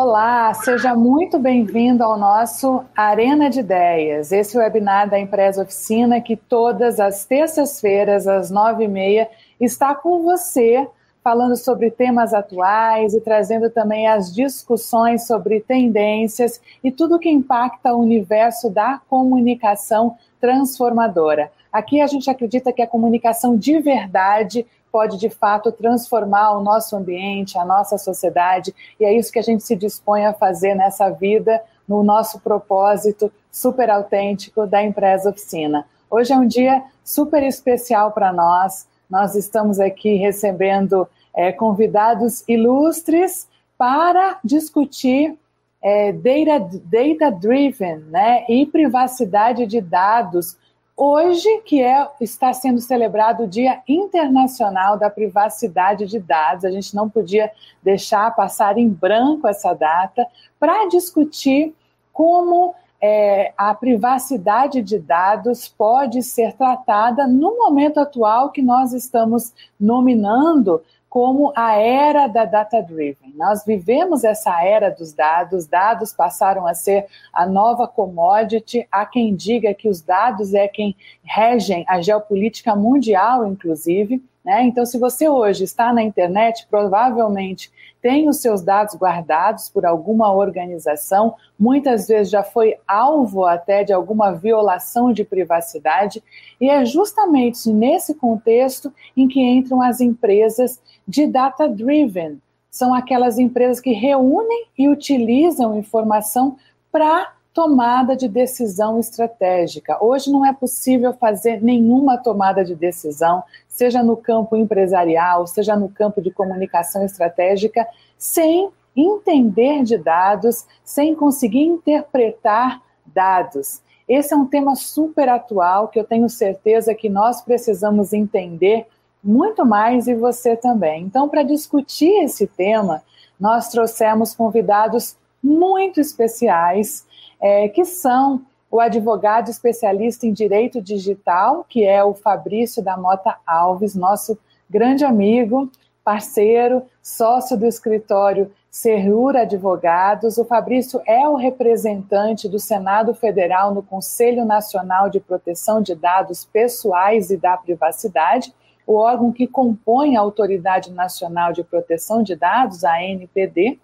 Olá, seja muito bem-vindo ao nosso Arena de Ideias. Esse webinar da Empresa Oficina, que todas as terças-feiras, às nove e meia, está com você, falando sobre temas atuais e trazendo também as discussões sobre tendências e tudo que impacta o universo da comunicação transformadora. Aqui a gente acredita que a comunicação de verdade pode de fato transformar o nosso ambiente, a nossa sociedade, e é isso que a gente se dispõe a fazer nessa vida, no nosso propósito super autêntico da empresa oficina. Hoje é um dia super especial para nós. Nós estamos aqui recebendo é, convidados ilustres para discutir é, data, data driven né, e privacidade de dados Hoje, que é, está sendo celebrado o Dia Internacional da Privacidade de Dados, a gente não podia deixar passar em branco essa data para discutir como é, a privacidade de dados pode ser tratada no momento atual que nós estamos nominando como a era da data driven. Nós vivemos essa era dos dados, dados passaram a ser a nova commodity. Há quem diga que os dados é quem regem a geopolítica mundial, inclusive. Né? Então, se você hoje está na internet, provavelmente tem os seus dados guardados por alguma organização, muitas vezes já foi alvo até de alguma violação de privacidade, e é justamente nesse contexto em que entram as empresas de data driven. São aquelas empresas que reúnem e utilizam informação para tomada de decisão estratégica. Hoje não é possível fazer nenhuma tomada de decisão, seja no campo empresarial, seja no campo de comunicação estratégica, sem entender de dados, sem conseguir interpretar dados. Esse é um tema super atual que eu tenho certeza que nós precisamos entender muito mais e você também. Então, para discutir esse tema, nós trouxemos convidados muito especiais é, que são o advogado especialista em direito digital, que é o Fabrício da Mota Alves, nosso grande amigo, parceiro, sócio do escritório Serrura Advogados. O Fabrício é o representante do Senado Federal no Conselho Nacional de Proteção de Dados Pessoais e da Privacidade, o órgão que compõe a Autoridade Nacional de Proteção de Dados, a ANPD,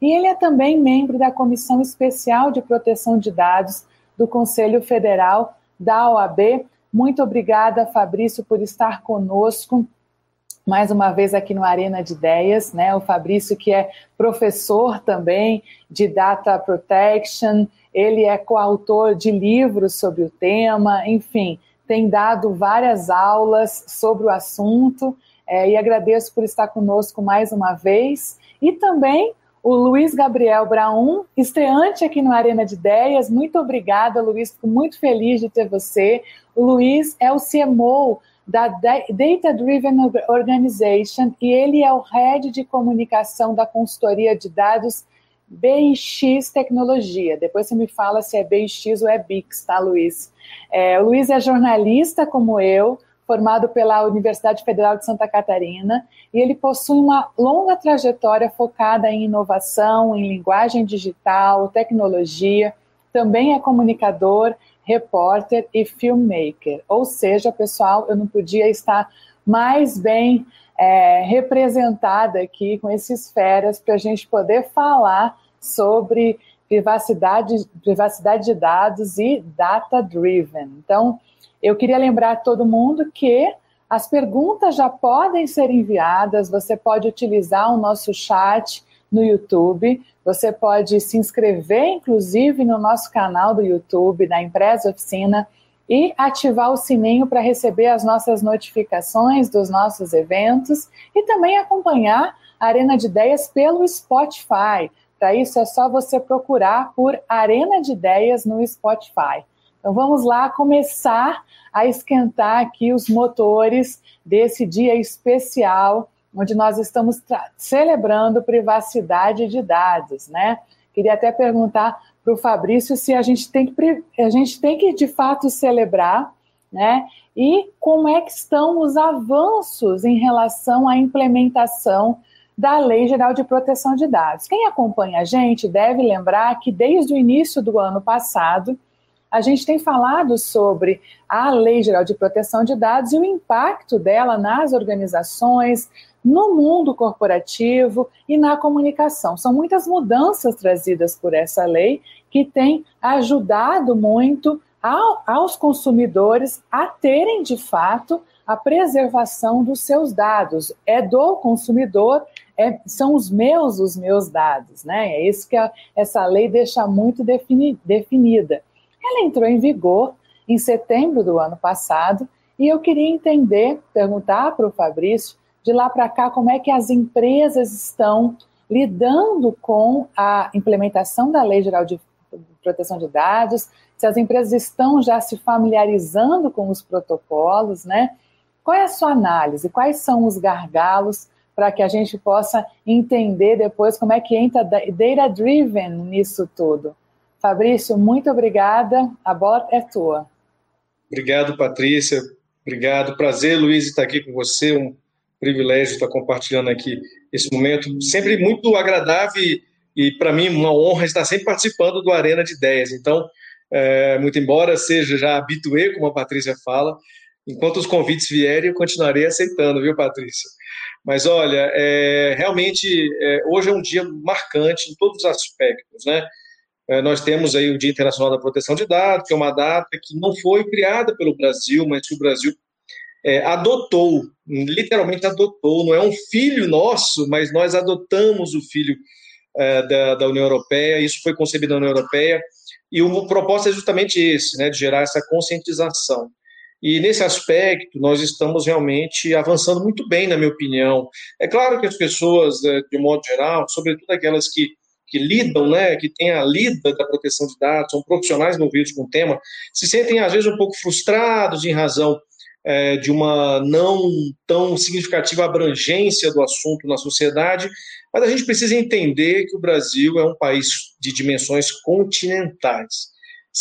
e ele é também membro da Comissão Especial de Proteção de Dados do Conselho Federal da OAB. Muito obrigada, Fabrício, por estar conosco mais uma vez aqui no Arena de Ideias, né? O Fabrício, que é professor também de Data Protection, ele é coautor de livros sobre o tema, enfim, tem dado várias aulas sobre o assunto é, e agradeço por estar conosco mais uma vez. E também o Luiz Gabriel Braun, estreante aqui no Arena de Ideias. Muito obrigada, Luiz, fico muito feliz de ter você. O Luiz é o CMO da Data Driven Organization e ele é o head de comunicação da consultoria de dados BX Tecnologia. Depois você me fala se é BX ou é BIX, tá, Luiz? É, o Luiz é jornalista como eu, formado pela Universidade Federal de Santa Catarina, e ele possui uma longa trajetória focada em inovação, em linguagem digital, tecnologia, também é comunicador, repórter e filmmaker. Ou seja, pessoal, eu não podia estar mais bem é, representada aqui com esses feras para a gente poder falar sobre privacidade, privacidade de dados e data driven. Então, eu queria lembrar a todo mundo que as perguntas já podem ser enviadas, você pode utilizar o nosso chat no YouTube, você pode se inscrever, inclusive, no nosso canal do YouTube, da Empresa Oficina, e ativar o sininho para receber as nossas notificações dos nossos eventos e também acompanhar a Arena de Ideias pelo Spotify. Para isso é só você procurar por Arena de Ideias no Spotify. Então vamos lá começar a esquentar aqui os motores desse dia especial, onde nós estamos celebrando privacidade de dados, né? Queria até perguntar para o Fabrício se a gente tem que a gente tem que de fato celebrar, né? E como é que estão os avanços em relação à implementação da Lei Geral de Proteção de Dados. Quem acompanha a gente deve lembrar que desde o início do ano passado, a gente tem falado sobre a Lei Geral de Proteção de Dados e o impacto dela nas organizações, no mundo corporativo e na comunicação. São muitas mudanças trazidas por essa lei que tem ajudado muito ao, aos consumidores a terem de fato a preservação dos seus dados. É do consumidor, é, são os meus os meus dados, né? É isso que a, essa lei deixa muito defini, definida. Ela entrou em vigor em setembro do ano passado e eu queria entender, perguntar para o Fabrício, de lá para cá, como é que as empresas estão lidando com a implementação da Lei Geral de Proteção de Dados, se as empresas estão já se familiarizando com os protocolos, né? Qual é a sua análise? Quais são os gargalos para que a gente possa entender depois como é que entra data-driven nisso tudo? Fabrício, muito obrigada. A bola é tua. Obrigado, Patrícia. Obrigado. Prazer, Luiz, estar aqui com você. Um privilégio estar compartilhando aqui esse momento. Sempre muito agradável e, e para mim, uma honra estar sempre participando do Arena de Ideias. Então, é, muito embora seja já habituê, como a Patrícia fala, enquanto os convites vierem, eu continuarei aceitando, viu, Patrícia? Mas olha, é, realmente é, hoje é um dia marcante em todos os aspectos, né? É, nós temos aí o Dia Internacional da Proteção de Dados, que é uma data que não foi criada pelo Brasil, mas que o Brasil é, adotou, literalmente adotou, não é um filho nosso, mas nós adotamos o filho é, da, da, União Europeia, isso foi concebido na União Europeia, e o propósito é justamente esse, né, de gerar essa conscientização. E nesse aspecto, nós estamos realmente avançando muito bem, na minha opinião. É claro que as pessoas, é, de um modo geral, sobretudo aquelas que que lidam, né, que têm a lida da proteção de dados, são profissionais envolvidos com o tema, se sentem às vezes um pouco frustrados em razão é, de uma não tão significativa abrangência do assunto na sociedade, mas a gente precisa entender que o Brasil é um país de dimensões continentais.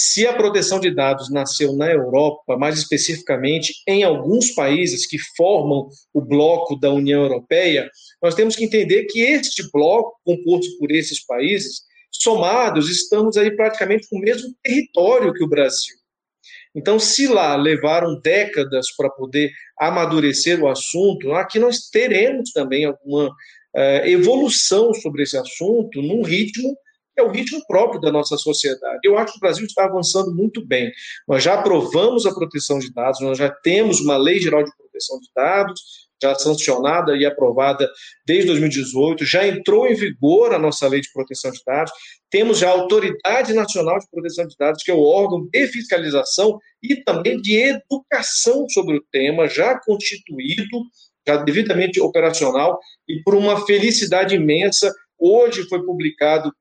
Se a proteção de dados nasceu na Europa, mais especificamente em alguns países que formam o bloco da União Europeia, nós temos que entender que este bloco, composto por esses países, somados, estamos aí praticamente com o mesmo território que o Brasil. Então, se lá levaram décadas para poder amadurecer o assunto, aqui nós teremos também alguma uh, evolução sobre esse assunto num ritmo é o ritmo próprio da nossa sociedade. Eu acho que o Brasil está avançando muito bem. Nós já aprovamos a proteção de dados, nós já temos uma lei geral de proteção de dados, já sancionada e aprovada desde 2018, já entrou em vigor a nossa lei de proteção de dados, temos já a Autoridade Nacional de Proteção de Dados, que é o órgão de fiscalização e também de educação sobre o tema, já constituído, já devidamente operacional, e por uma felicidade imensa, hoje foi publicado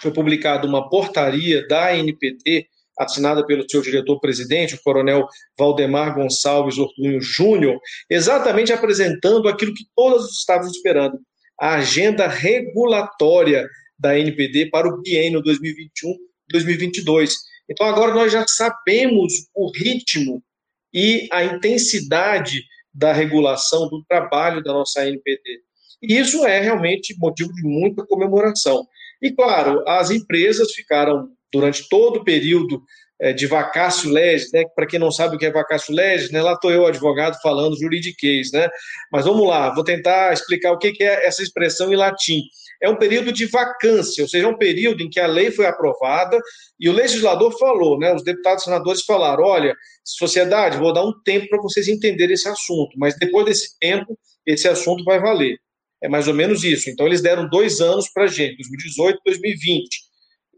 foi publicada uma portaria da ANPD, assinada pelo seu diretor-presidente, o coronel Valdemar Gonçalves Ortunho Júnior, exatamente apresentando aquilo que todos estávamos esperando, a agenda regulatória da NPD para o biênio 2021-2022. Então agora nós já sabemos o ritmo e a intensidade da regulação do trabalho da nossa NPD. E isso é realmente motivo de muita comemoração. E, claro, as empresas ficaram, durante todo o período é, de vacácio legis, né? Para quem não sabe o que é vacácio legis, né? Lá estou eu, advogado, falando juridiquês, né? Mas vamos lá, vou tentar explicar o que é essa expressão em latim. É um período de vacância, ou seja, é um período em que a lei foi aprovada e o legislador falou, né? Os deputados e senadores falaram: olha, sociedade, vou dar um tempo para vocês entenderem esse assunto, mas depois desse tempo, esse assunto vai valer. É mais ou menos isso. Então, eles deram dois anos para a gente, 2018 e 2020.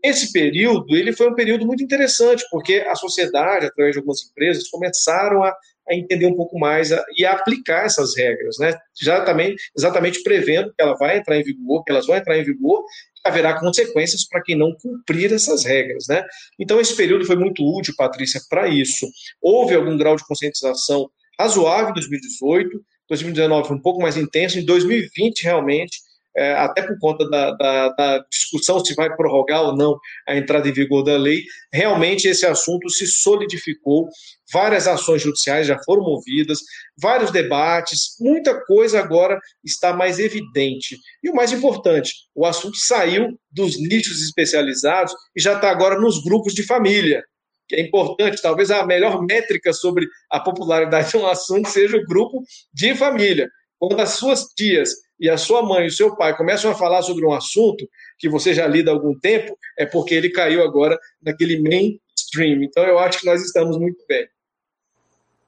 Esse período, ele foi um período muito interessante, porque a sociedade, através de algumas empresas, começaram a, a entender um pouco mais a, e a aplicar essas regras, né? Já também, exatamente prevendo que ela vai entrar em vigor, que elas vão entrar em vigor, haverá consequências para quem não cumprir essas regras, né? Então, esse período foi muito útil, Patrícia, para isso. Houve algum grau de conscientização razoável em 2018, 2019 foi um pouco mais intenso, em 2020 realmente é, até por conta da, da, da, discussão se vai prorrogar ou não a entrada em vigor da lei, realmente esse assunto se solidificou. Várias ações judiciais já foram movidas, vários debates, muita coisa agora está mais evidente. E o mais importante, o assunto saiu dos nichos especializados e já está agora nos grupos de família que é importante, talvez a melhor métrica sobre a popularidade de um assunto seja o grupo de família. Quando as suas tias e a sua mãe e o seu pai começam a falar sobre um assunto que você já lida há algum tempo, é porque ele caiu agora naquele mainstream. Então, eu acho que nós estamos muito bem.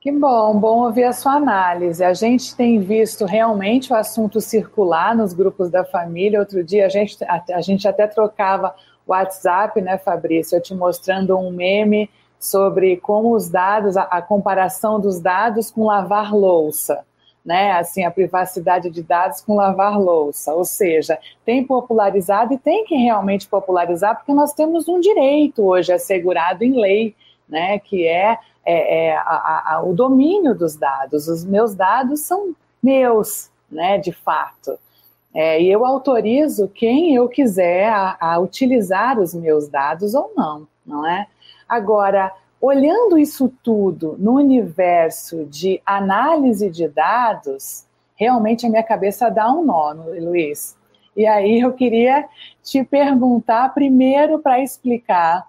Que bom, bom ouvir a sua análise. A gente tem visto realmente o assunto circular nos grupos da família. Outro dia a gente, a, a gente até trocava WhatsApp, né, Fabrício? Eu te mostrando um meme sobre como os dados, a, a comparação dos dados com lavar louça. Né, assim, a privacidade de dados com lavar louça, ou seja, tem popularizado e tem que realmente popularizar, porque nós temos um direito hoje assegurado em lei, né, que é, é, é a, a, o domínio dos dados. Os meus dados são meus, né, de fato. É, e eu autorizo quem eu quiser a, a utilizar os meus dados ou não, não é? Agora, olhando isso tudo no universo de análise de dados, realmente a minha cabeça dá um nó, Luiz. E aí eu queria te perguntar primeiro para explicar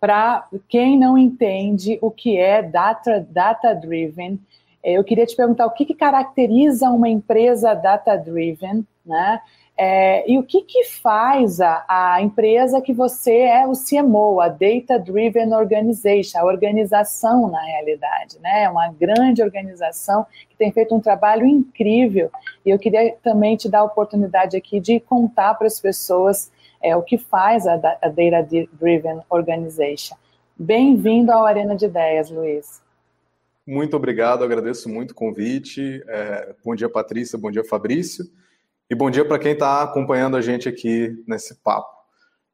para quem não entende o que é data, data driven. Eu queria te perguntar o que, que caracteriza uma empresa data driven né? É, e o que, que faz a, a, empresa que você é o CMO, a Data Driven Organization, a organização na realidade, né? É uma grande organização que tem feito um trabalho incrível. E eu queria também te dar a oportunidade aqui de contar para as pessoas é, o que faz a, a Data Driven Organization. Bem-vindo ao Arena de Ideias, Luiz. Muito obrigado, agradeço muito o convite. É, bom dia, Patrícia, bom dia, Fabrício. E bom dia para quem está acompanhando a gente aqui nesse papo.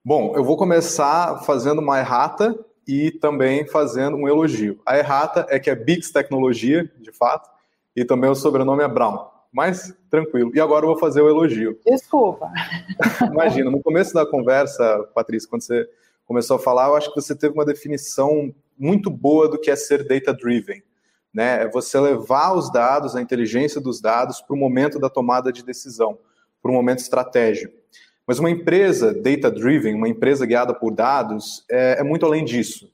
Bom, eu vou começar fazendo uma errata e também fazendo um elogio. A errata é que é Bix Tecnologia, de fato, e também o sobrenome é Brown. Mas tranquilo. E agora eu vou fazer o elogio. Desculpa. Imagina, no começo da conversa, Patrícia, quando você começou a falar, eu acho que você teve uma definição muito boa do que é ser data-driven né? É você levar os dados, a inteligência dos dados, para o momento da tomada de decisão, para o momento estratégico. Mas uma empresa data-driven, uma empresa guiada por dados, é, é muito além disso.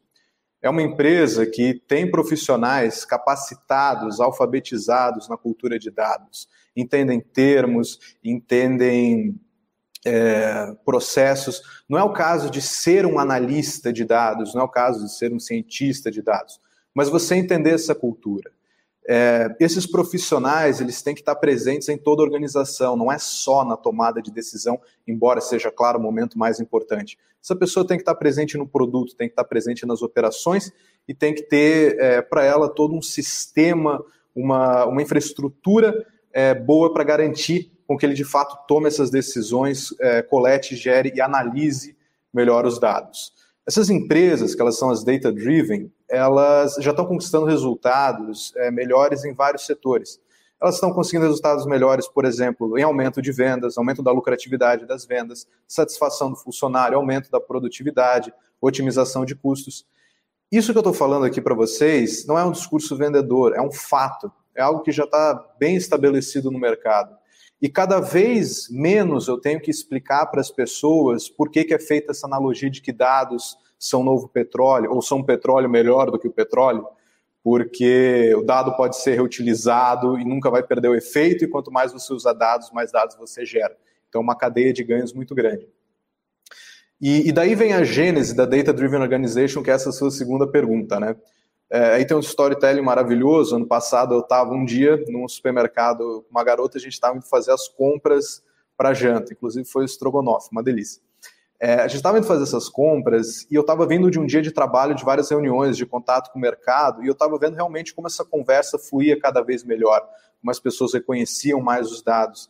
É uma empresa que tem profissionais capacitados, alfabetizados na cultura de dados, entendem termos, entendem é, processos. Não é o caso de ser um analista de dados, não é o caso de ser um cientista de dados mas você entender essa cultura. É, esses profissionais eles têm que estar presentes em toda a organização, não é só na tomada de decisão, embora seja, claro, o momento mais importante. Essa pessoa tem que estar presente no produto, tem que estar presente nas operações e tem que ter é, para ela todo um sistema, uma, uma infraestrutura é, boa para garantir com que ele de fato tome essas decisões, é, colete, gere e analise melhor os dados. Essas empresas, que elas são as data-driven, elas já estão conquistando resultados é, melhores em vários setores. Elas estão conseguindo resultados melhores, por exemplo, em aumento de vendas, aumento da lucratividade das vendas, satisfação do funcionário, aumento da produtividade, otimização de custos. Isso que eu estou falando aqui para vocês não é um discurso vendedor, é um fato, é algo que já está bem estabelecido no mercado. E cada vez menos eu tenho que explicar para as pessoas por que, que é feita essa analogia de que dados são novo petróleo, ou são petróleo melhor do que o petróleo, porque o dado pode ser reutilizado e nunca vai perder o efeito, e quanto mais você usa dados, mais dados você gera. Então, uma cadeia de ganhos muito grande. E, e daí vem a gênese da Data Driven Organization, que é essa sua segunda pergunta, né? É, aí tem um storytelling maravilhoso. Ano passado eu estava um dia num supermercado com uma garota, a gente estava indo fazer as compras para janta, inclusive foi o estrogonofe, uma delícia. É, a gente estava indo fazer essas compras e eu estava vindo de um dia de trabalho, de várias reuniões, de contato com o mercado, e eu estava vendo realmente como essa conversa fluía cada vez melhor, como as pessoas reconheciam mais os dados.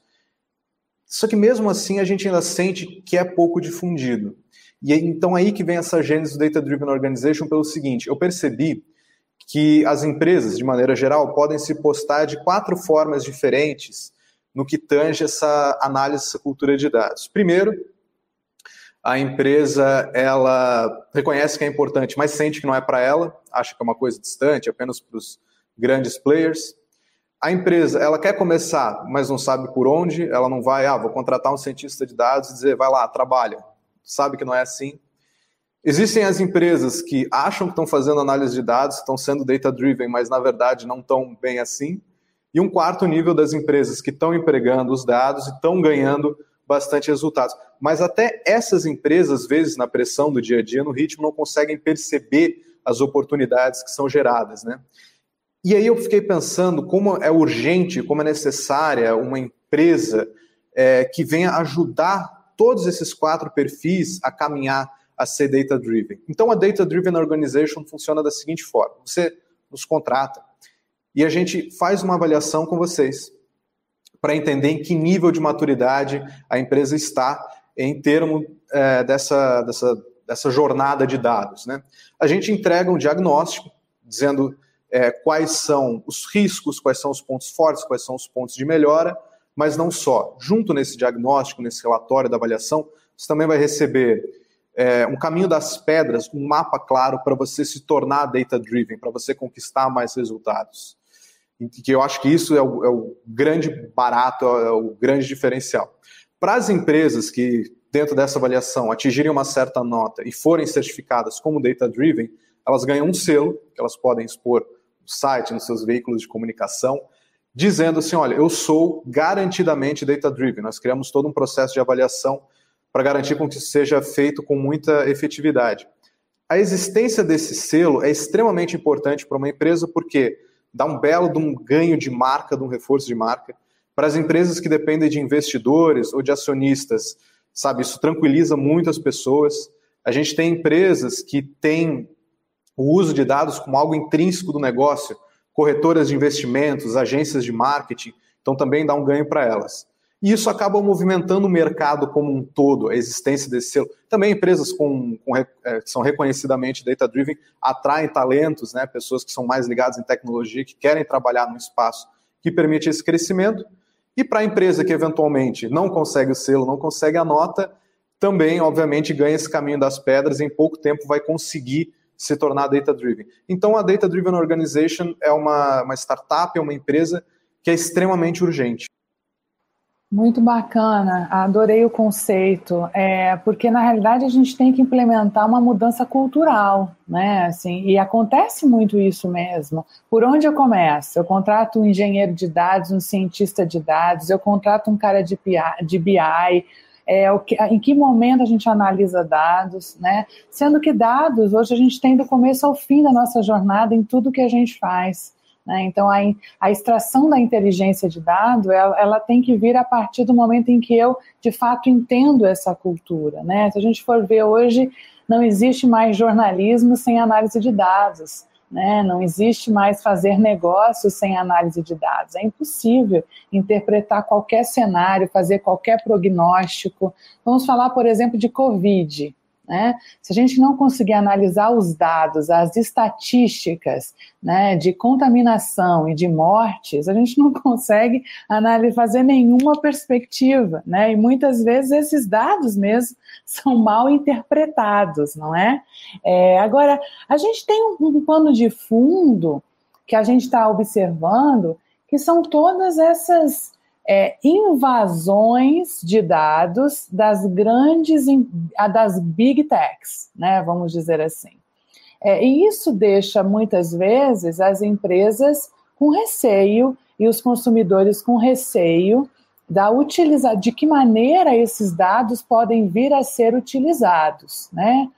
Só que mesmo assim a gente ainda sente que é pouco difundido. E então aí que vem essa gênese do Data Driven Organization pelo seguinte, eu percebi que as empresas, de maneira geral, podem se postar de quatro formas diferentes no que tange essa análise, essa cultura de dados. Primeiro, a empresa ela reconhece que é importante, mas sente que não é para ela, acha que é uma coisa distante, apenas para os grandes players. A empresa ela quer começar, mas não sabe por onde, ela não vai, ah, vou contratar um cientista de dados e dizer, vai lá, trabalha. Sabe que não é assim. Existem as empresas que acham que estão fazendo análise de dados, estão sendo data-driven, mas na verdade não estão bem assim. E um quarto nível das empresas que estão empregando os dados e estão ganhando bastante resultados. Mas até essas empresas, às vezes, na pressão do dia a dia, no ritmo, não conseguem perceber as oportunidades que são geradas. Né? E aí eu fiquei pensando como é urgente, como é necessária uma empresa é, que venha ajudar todos esses quatro perfis a caminhar a ser data-driven. Então, a data-driven organization funciona da seguinte forma: você nos contrata e a gente faz uma avaliação com vocês para entender em que nível de maturidade a empresa está em termos é, dessa, dessa, dessa jornada de dados. Né? A gente entrega um diagnóstico dizendo é, quais são os riscos, quais são os pontos fortes, quais são os pontos de melhora, mas não só. Junto nesse diagnóstico, nesse relatório da avaliação, você também vai receber é, um caminho das pedras, um mapa claro para você se tornar data-driven, para você conquistar mais resultados. Que eu acho que isso é o, é o grande barato, é o grande diferencial. Para as empresas que, dentro dessa avaliação, atingirem uma certa nota e forem certificadas como data-driven, elas ganham um selo que elas podem expor no site, nos seus veículos de comunicação, dizendo assim: olha, eu sou garantidamente data-driven. Nós criamos todo um processo de avaliação para garantir com que isso seja feito com muita efetividade. A existência desse selo é extremamente importante para uma empresa porque dá um belo de um ganho de marca, de um reforço de marca. Para as empresas que dependem de investidores ou de acionistas, sabe, isso tranquiliza muito as pessoas. A gente tem empresas que têm o uso de dados como algo intrínseco do negócio, corretoras de investimentos, agências de marketing, então também dá um ganho para elas. E isso acaba movimentando o mercado como um todo, a existência desse selo. Também empresas com, com é, que são reconhecidamente data-driven atraem talentos, né, pessoas que são mais ligadas em tecnologia, que querem trabalhar num espaço que permite esse crescimento. E para a empresa que eventualmente não consegue o selo, não consegue a nota, também, obviamente, ganha esse caminho das pedras e em pouco tempo vai conseguir se tornar data-driven. Então, a Data Driven Organization é uma, uma startup, é uma empresa que é extremamente urgente. Muito bacana, adorei o conceito, é, porque na realidade a gente tem que implementar uma mudança cultural, né? Assim, e acontece muito isso mesmo. Por onde eu começo? Eu contrato um engenheiro de dados, um cientista de dados, eu contrato um cara de, de BI, é, que, em que momento a gente analisa dados, né? Sendo que dados, hoje a gente tem do começo ao fim da nossa jornada em tudo que a gente faz. Né? Então, a, a, extração da inteligência de dado, ela, ela, tem que vir a partir do momento em que eu, de fato, entendo essa cultura. Né? Se a gente for ver hoje, não existe mais jornalismo sem análise de dados. Né? Não existe mais fazer negócios sem análise de dados. É impossível interpretar qualquer cenário, fazer qualquer prognóstico. Vamos falar, por exemplo, de Covid. Né? Se a gente não conseguir analisar os dados, as estatísticas né, de contaminação e de mortes, a gente não consegue fazer nenhuma perspectiva. Né? E muitas vezes esses dados mesmo são mal interpretados, não é? é agora, a gente tem um, um pano de fundo que a gente está observando, que são todas essas é, invasões de dados das grandes, das big techs, né, vamos dizer assim. É, e isso deixa muitas vezes as empresas com receio e os consumidores com receio da utiliza de que maneira esses dados podem vir a ser utilizados, né?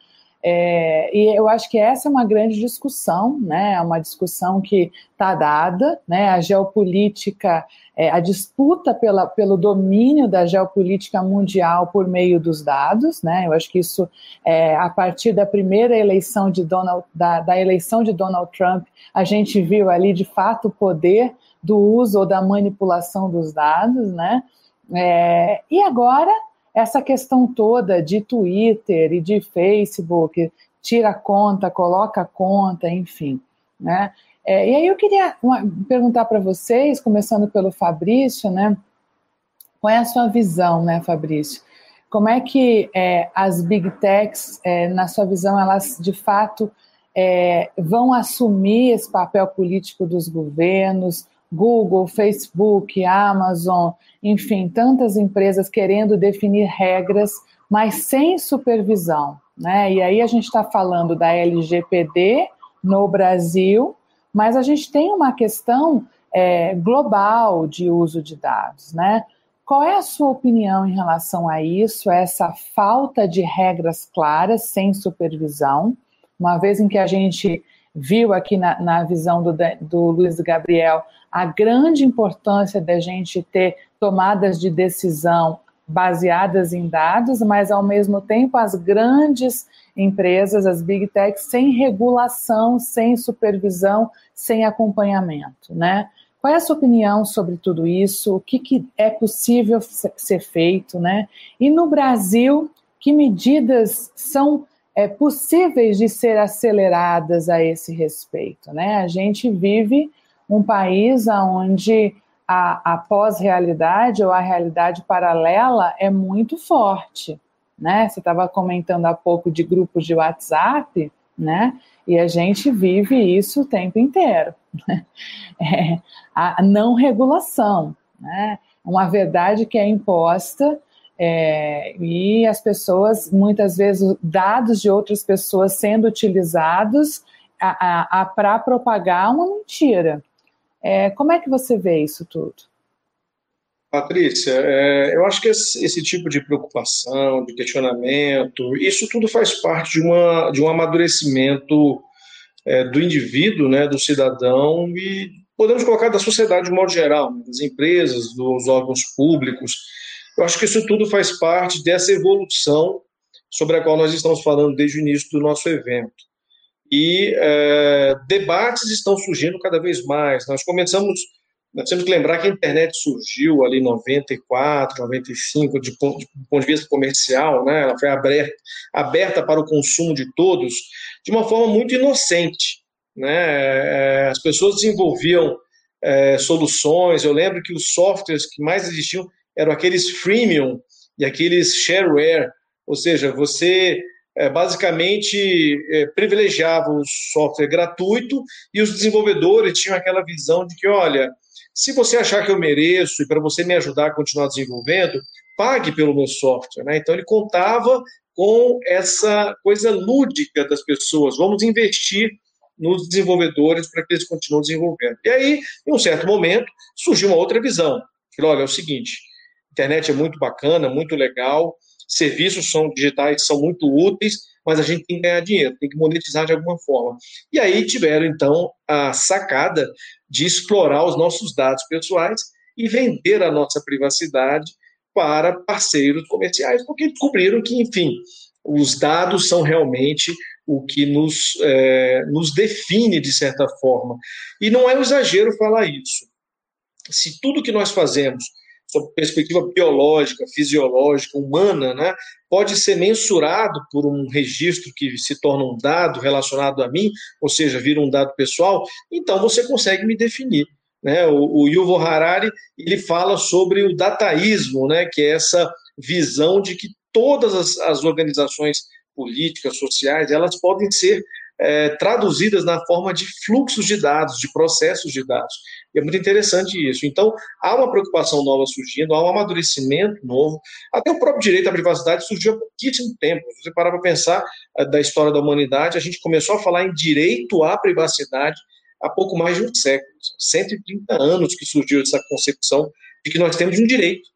É, e eu acho que essa é uma grande discussão, né? É uma discussão que está dada, né? A geopolítica, é, a disputa pela, pelo domínio da geopolítica mundial por meio dos dados, né? Eu acho que isso, é, a partir da primeira eleição de Donald, da, da eleição de Donald Trump, a gente viu ali de fato o poder do uso ou da manipulação dos dados, né? É, e agora essa questão toda de Twitter e de Facebook, tira conta, coloca conta, enfim, né? É, e aí eu queria uma, perguntar para vocês, começando pelo Fabrício, né? Qual é a sua visão, né, Fabrício? Como é que é, as big techs, é, na sua visão, elas de fato é, vão assumir esse papel político dos governos? Google, Facebook, Amazon, enfim, tantas empresas querendo definir regras, mas sem supervisão. Né? E aí a gente está falando da LGPD no Brasil, mas a gente tem uma questão é, global de uso de dados. Né? Qual é a sua opinião em relação a isso, essa falta de regras claras, sem supervisão, uma vez em que a gente viu aqui na, na visão do, do Luiz Gabriel a grande importância da gente ter tomadas de decisão baseadas em dados, mas ao mesmo tempo as grandes empresas, as big techs, sem regulação, sem supervisão, sem acompanhamento, né? Qual é a sua opinião sobre tudo isso? O que, que é possível ser feito, né? E no Brasil, que medidas são é, possíveis de ser aceleradas a esse respeito, né? A gente vive um país onde a, a pós-realidade ou a realidade paralela é muito forte, né? Você estava comentando há pouco de grupos de WhatsApp, né? E a gente vive isso o tempo inteiro. Né? É, a não regulação, né? Uma verdade que é imposta é, e as pessoas, muitas vezes, dados de outras pessoas sendo utilizados para propagar uma mentira. É, como é que você vê isso tudo? Patrícia, é, eu acho que esse, esse, tipo de preocupação, de questionamento, isso tudo faz parte de, uma, de um amadurecimento é, do indivíduo, né, do cidadão e podemos colocar da sociedade de modo geral, né, das empresas, dos órgãos públicos. Eu acho que isso tudo faz parte dessa evolução sobre a qual nós estamos falando desde o início do nosso evento e é, debates estão surgindo cada vez mais. Nós começamos, nós temos que lembrar que a internet surgiu ali em 94, 95, de ponto, de ponto de vista comercial, né? ela foi aberta, aberta para o consumo de todos de uma forma muito inocente. Né? É, as pessoas desenvolviam é, soluções, eu lembro que os softwares que mais existiam eram aqueles freemium e aqueles shareware, ou seja, você é, basicamente é, privilegiava o software gratuito e os desenvolvedores tinham aquela visão de que, olha, se você achar que eu mereço e para você me ajudar a continuar desenvolvendo, pague pelo meu software. Né? Então ele contava com essa coisa lúdica das pessoas. Vamos investir nos desenvolvedores para que eles continuem desenvolvendo. E aí, em um certo momento, surgiu uma outra visão. Que, olha, é o seguinte, a internet é muito bacana, muito legal, serviços são digitais são muito úteis, mas a gente tem que ganhar dinheiro, tem que monetizar de alguma forma. E aí tiveram, então, a sacada de explorar os nossos dados pessoais e vender a nossa privacidade para parceiros comerciais, porque descobriram que, enfim, os dados são realmente o que nos, é, nos define de certa forma. E não é um exagero falar isso. Se tudo que nós fazemos sob perspectiva biológica, fisiológica, humana, né, pode ser mensurado por um registro que se torna um dado relacionado a mim, ou seja, vira um dado pessoal, então você consegue me definir. Né? O, o Yuval Harari ele fala sobre o dataísmo, né, que é essa visão de que todas as, as organizações políticas, sociais, elas podem ser é, traduzidas na forma de fluxos de dados, de processos de dados. E é muito interessante isso. Então, há uma preocupação nova surgindo, há um amadurecimento novo. Até o próprio direito à privacidade surgiu há pouquíssimo tempo. Se você parar para pensar eh, da história da humanidade, a gente começou a falar em direito à privacidade há pouco mais de um século. 130 anos que surgiu essa concepção de que nós temos um direito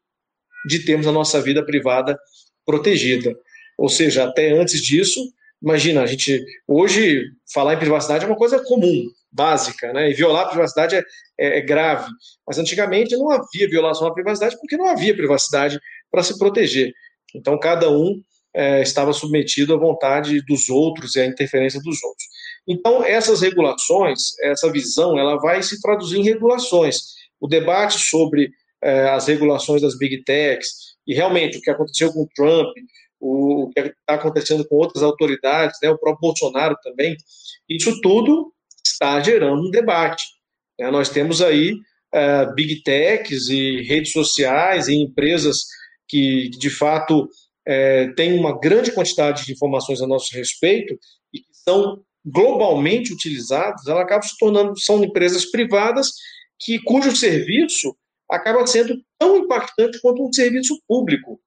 de termos a nossa vida privada protegida. Ou seja, até antes disso, imagina, a gente hoje falar em privacidade é uma coisa comum básica, né? E violar a privacidade é, é, é, grave. Mas antigamente não havia violação à privacidade porque não havia privacidade para se proteger. Então cada um é, estava submetido à vontade dos outros e à interferência dos outros. Então essas regulações, essa visão, ela vai se traduzir em regulações. O debate sobre é, as regulações das big techs e realmente o que aconteceu com o Trump, o, que está acontecendo com outras autoridades, né, o próprio Bolsonaro também, isso tudo está gerando um debate. Né? Nós temos aí uh, big techs e redes sociais e empresas que, de fato, é, têm uma grande quantidade de informações a nosso respeito e que são globalmente utilizadas, ela acaba se tornando, são empresas privadas que, cujo serviço acaba sendo tão impactante quanto um serviço público.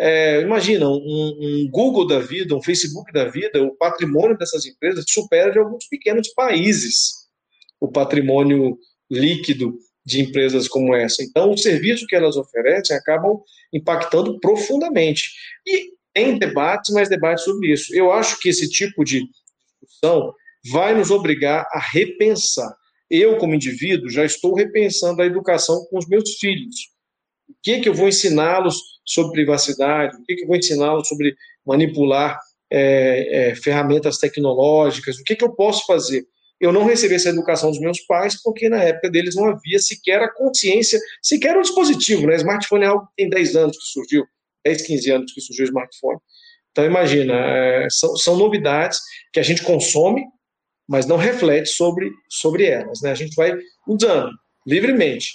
É, imagina, um, um, Google da vida, um Facebook da vida, o patrimônio dessas empresas supera de alguns pequenos países o patrimônio líquido de empresas como essa. Então, o serviço que elas oferecem acabam impactando profundamente. E tem debates, mais debates sobre isso. Eu acho que esse tipo de discussão vai nos obrigar a repensar. Eu, como indivíduo, já estou repensando a educação com os meus filhos. O que, que eu vou ensiná-los sobre privacidade? O que, que eu vou ensiná-los sobre manipular é, é, ferramentas tecnológicas? O que, que eu posso fazer? Eu não recebi essa educação dos meus pais porque na época deles não havia sequer a consciência, sequer o dispositivo. Né? Smartphone é algo que tem 10 anos que surgiu, 10, 15 anos que surgiu o smartphone. Então, imagina, é, são, são novidades que a gente consome, mas não reflete sobre, sobre elas. Né? A gente vai usando livremente,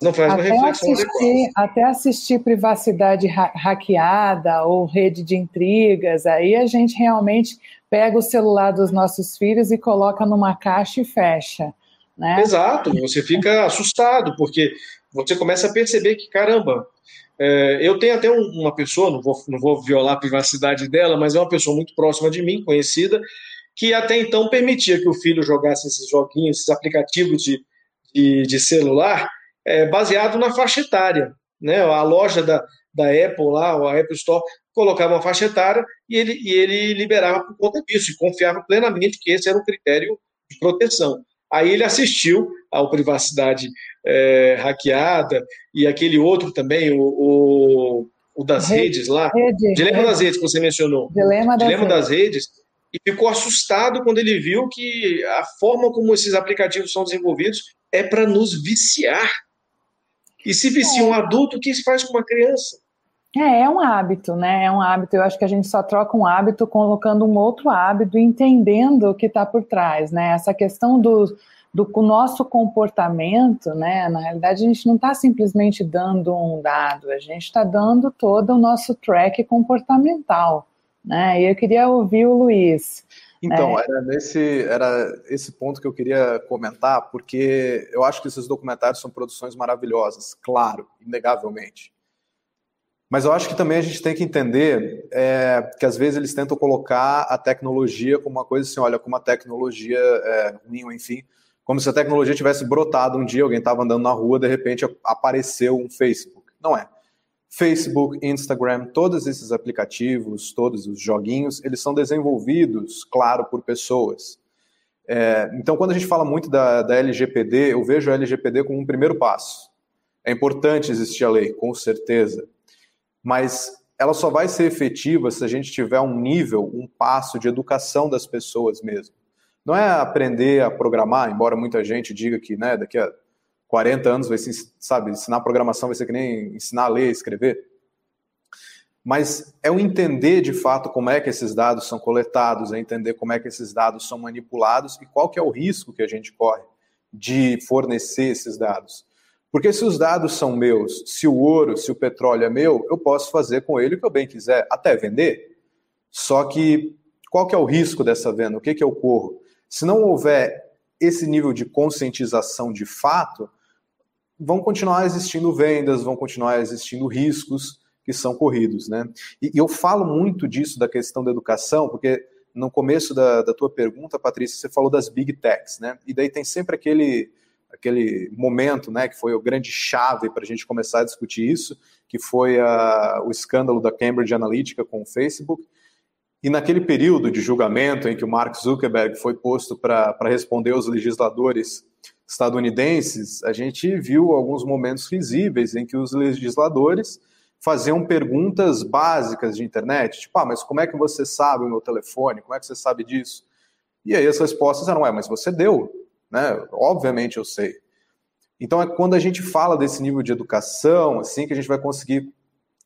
não faz até uma reflexão assistir, Até assistir privacidade ha hackeada ou rede de intrigas, aí a gente realmente pega o celular dos nossos filhos e coloca numa caixa e fecha. Né? Exato, você fica assustado, porque você começa a perceber que, caramba, é, eu tenho até um, uma pessoa, não vou, não vou violar a privacidade dela, mas é uma pessoa muito próxima de mim, conhecida, que até então permitia que o filho jogasse esses joguinhos, esses aplicativos de, de, de celular, é, baseado na faixa etária. Né? A loja da, da Apple lá, a Apple Store, colocava uma faixa etária e ele, e ele liberava por conta disso, e confiava plenamente que esse era o critério de proteção. Aí ele assistiu ao Privacidade é, Hackeada e aquele outro também, o, o, o das Rede, redes lá, rede, Dilema rede. das Redes que você mencionou. Dilema das, Dilema das redes. E ficou assustado quando ele viu que a forma como esses aplicativos são desenvolvidos é para nos viciar. E se vicia é. um adulto, o que se faz com uma criança? É, é um hábito, né? É um hábito. Eu acho que a gente só troca um hábito colocando um outro hábito, entendendo o que está por trás, né? Essa questão do, do nosso comportamento, né? Na realidade, a gente não está simplesmente dando um dado, a gente está dando todo o nosso track comportamental, né? E eu queria ouvir o Luiz. Então, é. era, nesse, era esse ponto que eu queria comentar, porque eu acho que esses documentários são produções maravilhosas, claro, inegavelmente. Mas eu acho que também a gente tem que entender é, que às vezes eles tentam colocar a tecnologia como uma coisa assim, olha, como a tecnologia é ruim, enfim, como se a tecnologia tivesse brotado um dia, alguém estava andando na rua, de repente apareceu um Facebook. Não é. Facebook, Instagram, todos esses aplicativos, todos os joguinhos, eles são desenvolvidos, claro, por pessoas. É, então, quando a gente fala muito da, da LGPD, eu vejo a LGPD como um primeiro passo. É importante existir a lei, com certeza mas ela só vai ser efetiva se a gente tiver um nível, um passo de educação das pessoas mesmo. Não é aprender a programar, embora muita gente diga que né, daqui a 40 anos vai se, sabe, ensinar programação vai ser que nem ensinar a ler escrever. Mas é o entender de fato como é que esses dados são coletados, é entender como é que esses dados são manipulados e qual que é o risco que a gente corre de fornecer esses dados. Porque se os dados são meus, se o ouro, se o petróleo é meu, eu posso fazer com ele o que eu bem quiser, até vender. Só que qual que é o risco dessa venda? O que, que eu corro? Se não houver esse nível de conscientização de fato, vão continuar existindo vendas, vão continuar existindo riscos que são corridos. Né? E, e eu falo muito disso da questão da educação, porque no começo da, da tua pergunta, Patrícia, você falou das big techs, né? E daí tem sempre aquele aquele momento, né, que foi o grande chave para a gente começar a discutir isso, que foi a, o escândalo da Cambridge Analytica com o Facebook. E naquele período de julgamento em que o Mark Zuckerberg foi posto para responder aos legisladores estadunidenses, a gente viu alguns momentos risíveis em que os legisladores faziam perguntas básicas de internet, tipo, ah, mas como é que você sabe o meu telefone? Como é que você sabe disso? E aí as respostas eram, é, mas você deu né? Obviamente eu sei. Então é quando a gente fala desse nível de educação, assim que a gente vai conseguir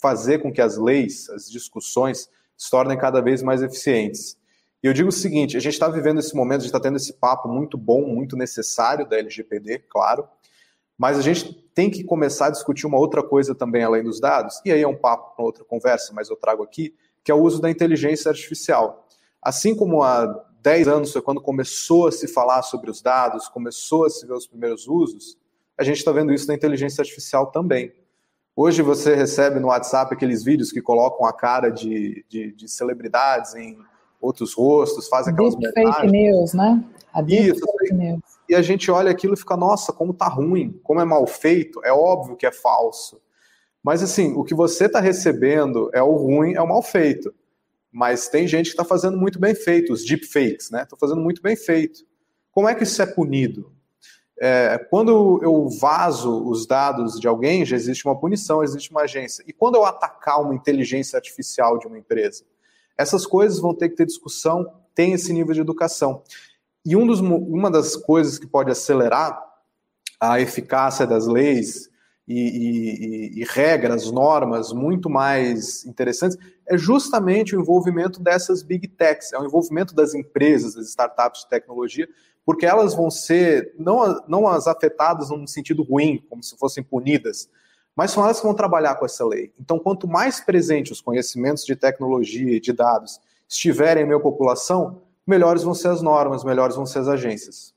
fazer com que as leis, as discussões se tornem cada vez mais eficientes. E eu digo o seguinte: a gente está vivendo esse momento, a gente está tendo esse papo muito bom, muito necessário da LGPD, claro, Mas a gente tem que começar a discutir uma outra coisa também além dos dados, e aí é um papo para outra conversa, mas eu trago aqui, que é o uso da inteligência artificial. Assim como há 10 anos foi quando começou a se falar sobre os dados, começou a se ver os primeiros usos, a gente está vendo isso na inteligência artificial também. Hoje você recebe no WhatsApp aqueles vídeos que colocam a cara de, de, de celebridades em outros rostos, fazem aquelas Deep fake news, né? A deep Isso, fake news. E a gente olha aquilo e fica, nossa, como tá ruim, como é mal feito, é óbvio que é falso. Mas assim, o que você está recebendo é o ruim, é o mal feito. Mas tem gente que está fazendo muito bem feito, os deepfakes, né? Estão fazendo muito bem feito. Como é que isso é punido? É, quando eu vazo os dados de alguém, já existe uma punição, existe uma agência. E quando eu atacar uma inteligência artificial de uma empresa? Essas coisas vão ter que ter discussão, tem esse nível de educação. E um dos, uma das coisas que pode acelerar a eficácia das leis e, e, e, regras, normas muito mais interessantes, é justamente o envolvimento dessas big techs, é o envolvimento das empresas, das startups de tecnologia, porque elas vão ser não, não as afetadas num sentido ruim, como se fossem punidas, mas são elas que vão trabalhar com essa lei. Então, quanto mais presente os conhecimentos de tecnologia e de dados estiverem em minha população, melhores vão ser as normas, melhores vão ser as agências.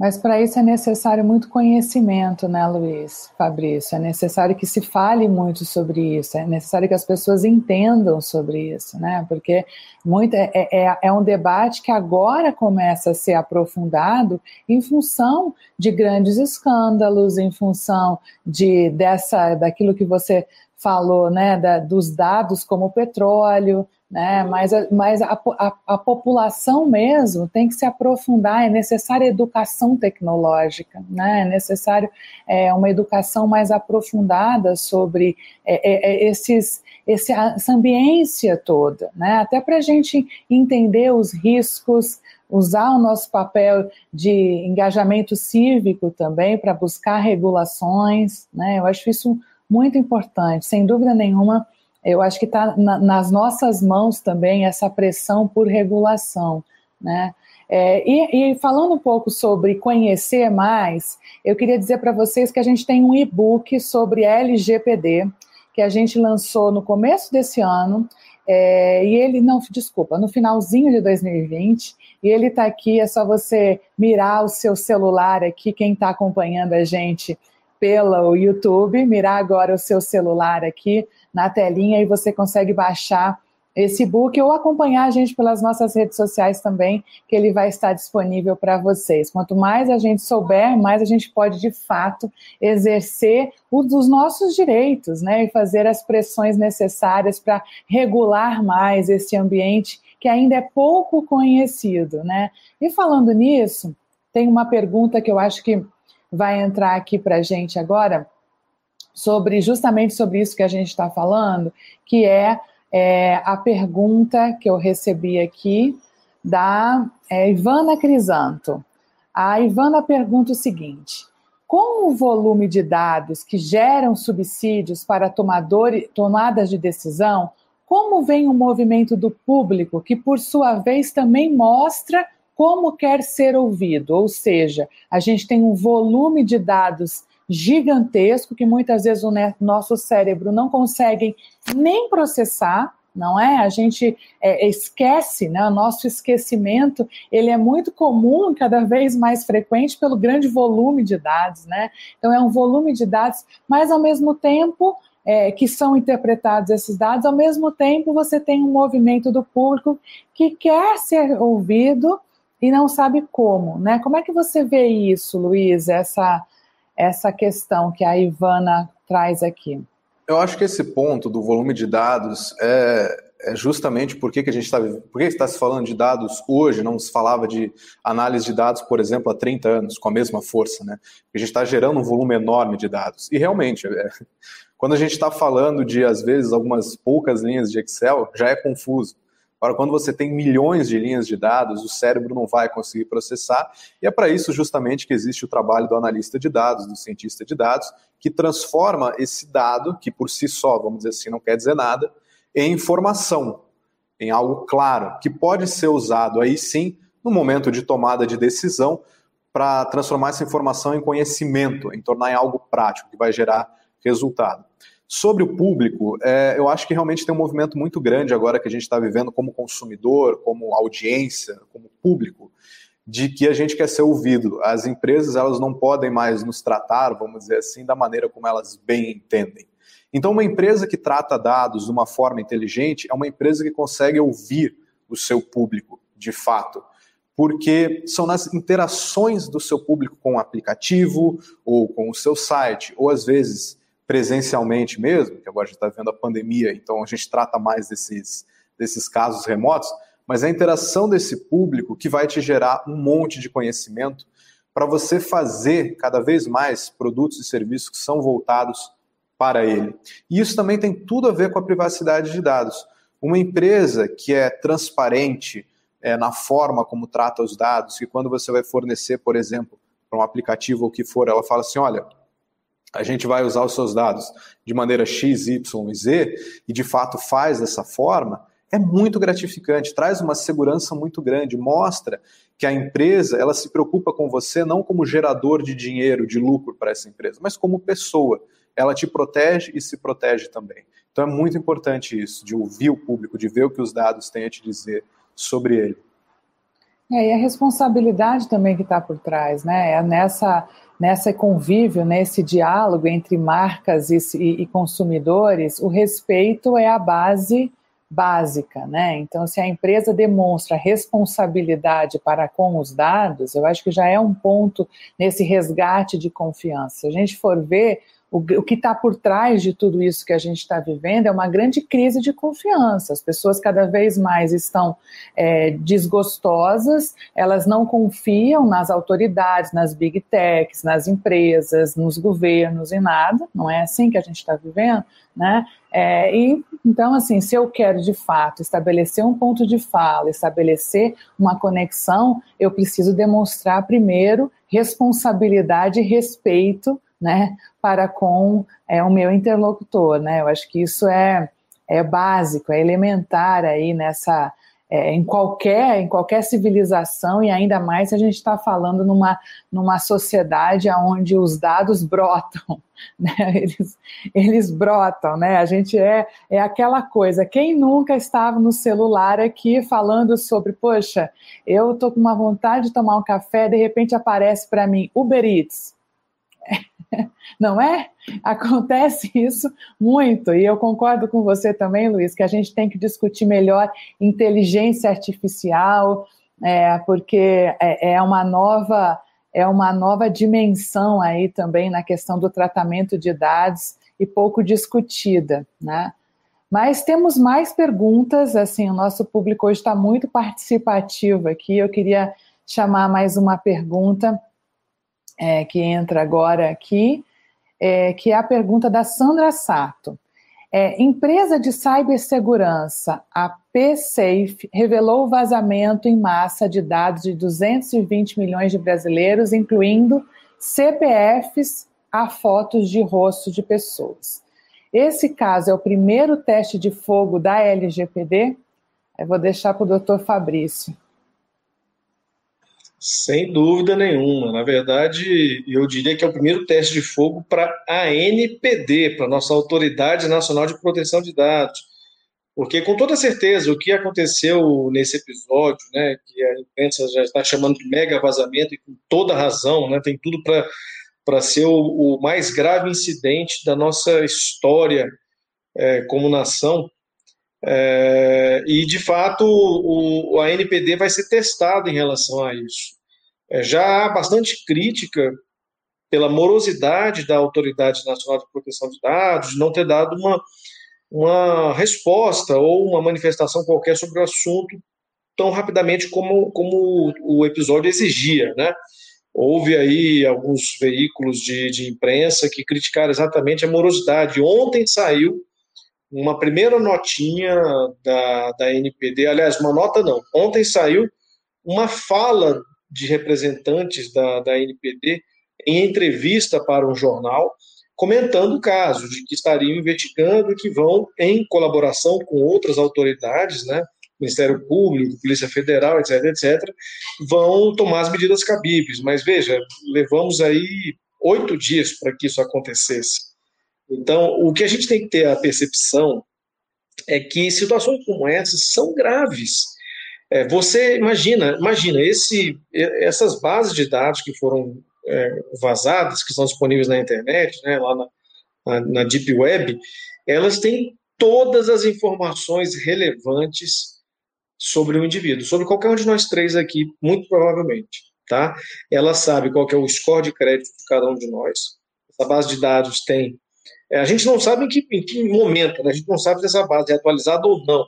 Mas para isso é necessário muito conhecimento, né, Luiz, Fabrício? É necessário que se fale muito sobre isso, é necessário que as pessoas entendam sobre isso, né? Porque muito, é, é, é um debate que agora começa a ser aprofundado em função de grandes escândalos, em função de dessa daquilo que você falou, né, da, dos dados como o petróleo, né? Mas, mas a, a, a, população mesmo tem que se aprofundar, é necessária educação tecnológica, né? é necessário é, uma educação mais aprofundada sobre é, é, é esses, esse, essa ambiência toda, né? até para a gente entender os riscos, usar o nosso papel de engajamento cívico também para buscar regulações, né? eu acho isso muito importante, sem dúvida nenhuma eu acho que está na, nas nossas mãos também essa pressão por regulação, né? É, e, e, falando um pouco sobre conhecer mais, eu queria dizer para vocês que a gente tem um e-book sobre LGPD que a gente lançou no começo desse ano. É, e ele, não, desculpa, no finalzinho de 2020, e ele está aqui, é só você mirar o seu celular aqui, quem está acompanhando a gente pelo YouTube, mirar agora o seu celular aqui na telinha e você consegue baixar esse book ou acompanhar a gente pelas nossas redes sociais também, que ele vai estar disponível para vocês. Quanto mais a gente souber, mais a gente pode de fato exercer os dos nossos direitos, né, e fazer as pressões necessárias para regular mais esse ambiente que ainda é pouco conhecido, né? E falando nisso, tem uma pergunta que eu acho que vai entrar aqui para a gente agora sobre justamente sobre isso que a gente está falando, que é, é, a pergunta que eu recebi aqui da é, Ivana Crisanto. A Ivana pergunta o seguinte: com o volume de dados que geram subsídios para tomadores, tomadas de decisão, como vem o movimento do público, que por sua vez também mostra como quer ser ouvido? Ou seja, a gente tem um volume de dados gigantesco que muitas vezes o nosso cérebro não consegue nem processar, não é? A gente é, esquece, né? O nosso esquecimento ele é muito comum, cada vez mais frequente pelo grande volume de dados, né? Então é um volume de dados, mas ao mesmo tempo é, que são interpretados esses dados, ao mesmo tempo você tem um movimento do público que quer ser ouvido e não sabe como, né? Como é que você vê isso, Luiz? Essa essa questão que a Ivana traz aqui. Eu acho que esse ponto do volume de dados é, é justamente porque que a gente está por que está se falando de dados hoje, não se falava de análise de dados, por exemplo, há 30 anos, com a mesma força, né? A gente está gerando um volume enorme de dados. E realmente, é, quando a gente está falando de, às vezes, algumas poucas linhas de Excel, já é confuso. Agora, quando você tem milhões de linhas de dados, o cérebro não vai conseguir processar, e é para isso justamente que existe o trabalho do analista de dados, do cientista de dados, que transforma esse dado, que por si só, vamos dizer assim, não quer dizer nada, em informação, em algo claro, que pode ser usado aí sim no momento de tomada de decisão para transformar essa informação em conhecimento, em tornar em algo prático, que vai gerar resultado. Sobre o público, é, eu acho que realmente tem um movimento muito grande agora que a gente está vivendo como consumidor, como audiência, como público, de que a gente quer ser ouvido. As empresas elas não podem mais nos tratar, vamos dizer assim, da maneira como elas bem entendem. Então, uma empresa que trata dados de uma forma inteligente é uma empresa que consegue ouvir o seu público, de fato porque são nas interações do seu público com o aplicativo ou com o seu site, ou às vezes presencialmente mesmo, que agora a gente está vendo a pandemia, então a gente trata mais desses, desses casos remotos, mas a interação desse público que vai te gerar um monte de conhecimento para você fazer cada vez mais produtos e serviços que são voltados para ele. E isso também tem tudo a ver com a privacidade de dados. Uma empresa que é transparente, é, na forma como trata os dados, que quando você vai fornecer, por exemplo, para um aplicativo ou o que for, ela fala assim: olha, a gente vai usar os seus dados de maneira X, Y e Z, e de fato faz dessa forma, é muito gratificante, traz uma segurança muito grande, mostra que a empresa ela se preocupa com você não como gerador de dinheiro, de lucro para essa empresa, mas como pessoa. Ela te protege e se protege também. Então é muito importante isso, de ouvir o público, de ver o que os dados têm a te dizer sobre ele. É, e a responsabilidade também que está por trás, né? É nessa, nessa convívio, nesse diálogo entre marcas e, e, consumidores, o respeito é a base básica, né? Então, se a empresa demonstra responsabilidade para com os dados, eu acho que já é um ponto nesse resgate de confiança. Se a gente for ver o, o que está por trás de tudo isso que a gente está vivendo é uma grande crise de confiança. As pessoas cada vez mais estão é, desgostosas, elas não confiam nas autoridades, nas big techs, nas empresas, nos governos e nada. Não é assim que a gente está vivendo, né? É, e então, assim, se eu quero de fato estabelecer um ponto de fala, estabelecer uma conexão, eu preciso demonstrar primeiro responsabilidade e respeito né, para com é, o meu interlocutor, né? Eu acho que isso é, é básico, é elementar aí nessa é, em qualquer em qualquer civilização e ainda mais se a gente está falando numa, numa sociedade onde os dados brotam, né? eles, eles brotam, né? A gente é, é aquela coisa. Quem nunca estava no celular aqui falando sobre, poxa, eu tô com uma vontade de tomar um café, de repente aparece para mim Uber Eats não é? Acontece isso muito, e eu concordo com você também, Luiz, que a gente tem que discutir melhor inteligência artificial, é, porque é, é uma nova é uma nova dimensão aí também na questão do tratamento de dados e pouco discutida, né? Mas temos mais perguntas, assim, o nosso público hoje está muito participativo aqui. Eu queria chamar mais uma pergunta é, que entra agora aqui, é, que é a pergunta da Sandra Sato. É, empresa de cibersegurança, a PSafe, revelou o vazamento em massa de dados de 220 milhões de brasileiros, incluindo CPFs a fotos de rosto de pessoas. Esse caso é o primeiro teste de fogo da LGPD? Eu vou deixar para o doutor Fabrício. Sem dúvida nenhuma. Na verdade, eu diria que é o primeiro teste de fogo para a NPD, para a nossa Autoridade Nacional de Proteção de Dados. Porque, com toda certeza, o que aconteceu nesse episódio, né, que a imprensa já está chamando de mega vazamento, e com toda razão, né, tem tudo para ser o, o, mais grave incidente da nossa história é, como nação, é, e, de fato, o, a NPD vai ser testada em relação a isso. É, já há bastante crítica pela morosidade da Autoridade Nacional de Proteção de Dados, de não ter dado uma, uma resposta ou uma manifestação qualquer sobre o assunto tão rapidamente como, como o episódio exigia, né? Houve aí alguns veículos de, de imprensa que criticaram exatamente a morosidade. Ontem saiu uma primeira notinha da, da NPD, aliás, uma nota não, ontem saiu uma fala de representantes da, da NPD em entrevista para um jornal, comentando o caso, de que estariam investigando e que vão, em colaboração com outras autoridades, né, Ministério Público, Polícia Federal, etc, etc, vão tomar as medidas cabíveis. Mas veja, levamos aí oito dias para que isso acontecesse. Então, o que a gente tem que ter a percepção é que situações como essas são graves. É, você imagina, imagina esse, essas bases de dados que foram é, vazadas, que estão disponíveis na internet, né, lá na, na, na Deep Web, elas têm todas as informações relevantes sobre o indivíduo, sobre qualquer um de nós três aqui, muito provavelmente, tá? Ela sabe qual é o score de crédito de cada um de nós. Essa base de dados tem a gente não sabe em que, em que momento, né? a gente não sabe se essa base é atualizada ou não,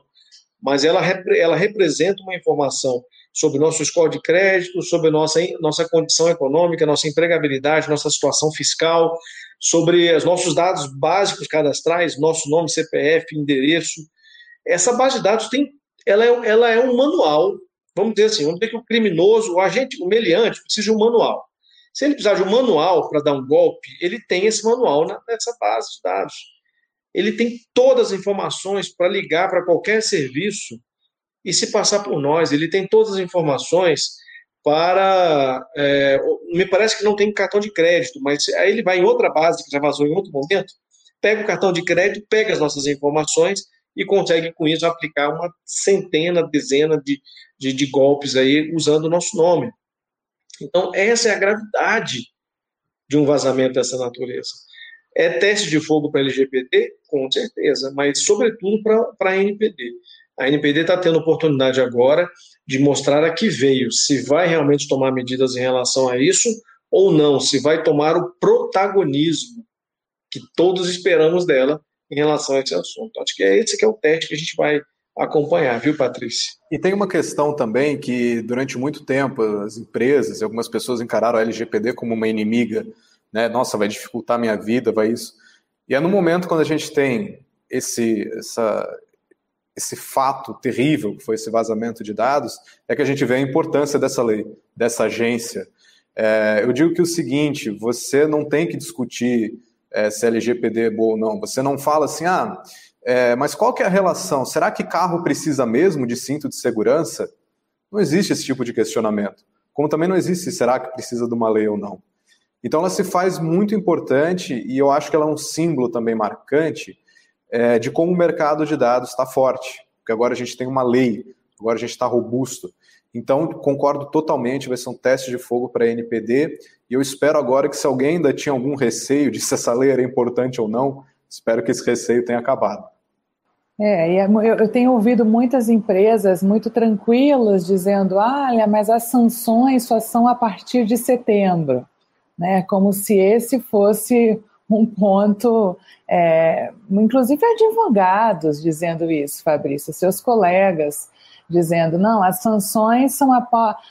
mas ela, ela representa uma informação sobre nosso score de crédito, sobre nossa, nossa condição econômica, nossa empregabilidade, nossa situação fiscal, sobre os nossos dados básicos cadastrais, nosso nome, CPF, endereço. Essa base de dados tem, ela é, ela é um manual, vamos dizer assim, vamos dizer que o criminoso, o agente, o meliante, precisa de um manual. Se ele precisar de um manual para dar um golpe, ele tem esse manual nessa base de dados. Ele tem todas as informações para ligar para qualquer serviço e se passar por nós. Ele tem todas as informações para. É, me parece que não tem cartão de crédito, mas aí ele vai em outra base que já vazou em outro momento, pega o cartão de crédito, pega as nossas informações e consegue com isso aplicar uma centena, dezena de, de, de golpes aí usando o nosso nome. Então, essa é a gravidade de um vazamento dessa natureza. É teste de fogo para LGPD? Com certeza, mas sobretudo para a NPD. A NPD está tendo oportunidade agora de mostrar a que veio, se vai realmente tomar medidas em relação a isso ou não, se vai tomar o protagonismo que todos esperamos dela em relação a esse assunto. Acho que é esse que é o teste que a gente vai acompanhar, viu, Patrícia? E tem uma questão também que, durante muito tempo, as empresas e algumas pessoas encararam a LGPD como uma inimiga, né? Nossa, vai dificultar minha vida, vai isso. E é no momento quando a gente tem esse, essa, esse fato terrível, que foi esse vazamento de dados, é que a gente vê a importância dessa lei, dessa agência. É, eu digo que o seguinte: você não tem que discutir é, se LGPD é boa ou não. Você não fala assim, ah, é, mas qual que é a relação? Será que carro precisa mesmo de cinto de segurança? Não existe esse tipo de questionamento. Como também não existe será que precisa de uma lei ou não. Então ela se faz muito importante e eu acho que ela é um símbolo também marcante é, de como o mercado de dados está forte. Porque agora a gente tem uma lei, agora a gente está robusto. Então, concordo totalmente, vai ser um teste de fogo para a NPD, e eu espero agora que se alguém ainda tinha algum receio de se essa lei era importante ou não, espero que esse receio tenha acabado. É, é eu tenho ouvido muitas empresas muito tranquilas dizendo: olha, mas as sanções só são a partir de setembro, né? Como se esse fosse um ponto, é, inclusive advogados dizendo isso, Fabrício, seus colegas dizendo: não, as sanções são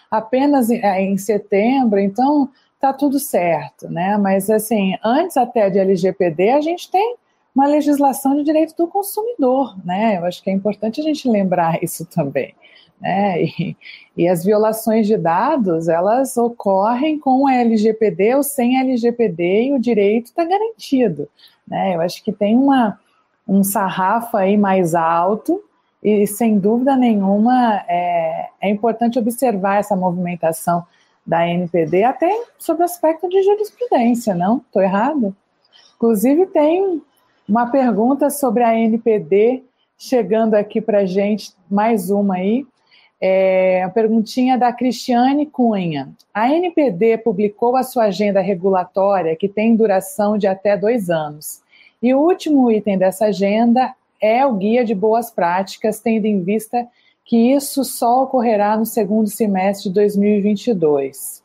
apenas é, em setembro, então tá tudo certo, né? Mas assim, antes até de LGPD, a gente tem uma legislação de direito do consumidor, né? Eu acho que é importante a gente lembrar isso também. Né? E, e as violações de dados, elas ocorrem com a LGPD ou sem LGPD e o direito está garantido. Né? Eu acho que tem uma, um sarrafo aí mais alto e, sem dúvida nenhuma, é, é importante observar essa movimentação da NPD até sob o aspecto de jurisprudência, não? Estou errado? Inclusive, tem uma pergunta sobre a NPD chegando aqui para a gente, mais uma aí. É, a perguntinha da Cristiane Cunha. A NPD publicou a sua agenda regulatória, que tem duração de até dois anos. E o último item dessa agenda é o Guia de Boas Práticas, tendo em vista que isso só ocorrerá no segundo semestre de 2022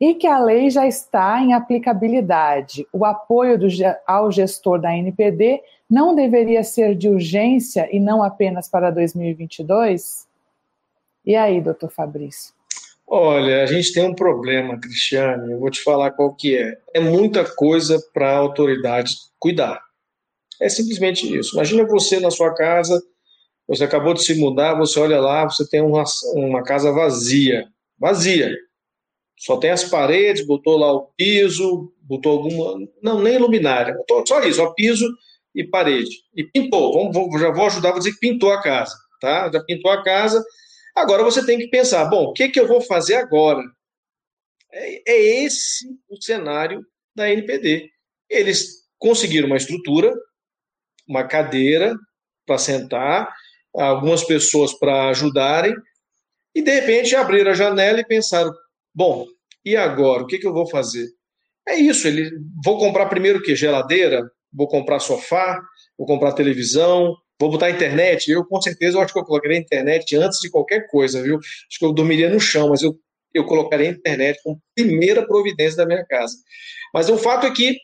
e que a lei já está em aplicabilidade. O apoio do, ao gestor da NPD não deveria ser de urgência e não apenas para 2022? E aí, doutor Fabrício? Olha, a gente tem um problema, Cristiane, eu vou te falar qual que é. É muita coisa para a autoridade cuidar. É simplesmente isso. Imagina você na sua casa, você acabou de se mudar, você olha lá, você tem uma, uma casa vazia. Vazia só tem as paredes, botou lá o piso, botou alguma. Não, nem luminária, só isso, só piso e parede. E pintou. Vamos, já vou ajudar, vou dizer que pintou a casa. tá? Já pintou a casa. Agora você tem que pensar, bom, o que, que eu vou fazer agora? É, é esse o cenário da NPD. Eles conseguiram uma estrutura, uma cadeira para sentar, algumas pessoas para ajudarem, e de repente abriram a janela e pensaram: bom, e agora? O que, que eu vou fazer? É isso, ele, vou comprar primeiro o quê? Geladeira? Vou comprar sofá? Vou comprar televisão? Vou botar internet? Eu, com certeza, eu acho que eu colocaria internet antes de qualquer coisa, viu? Acho que eu dormiria no chão, mas eu, eu colocaria internet como primeira providência da minha casa. Mas o fato é que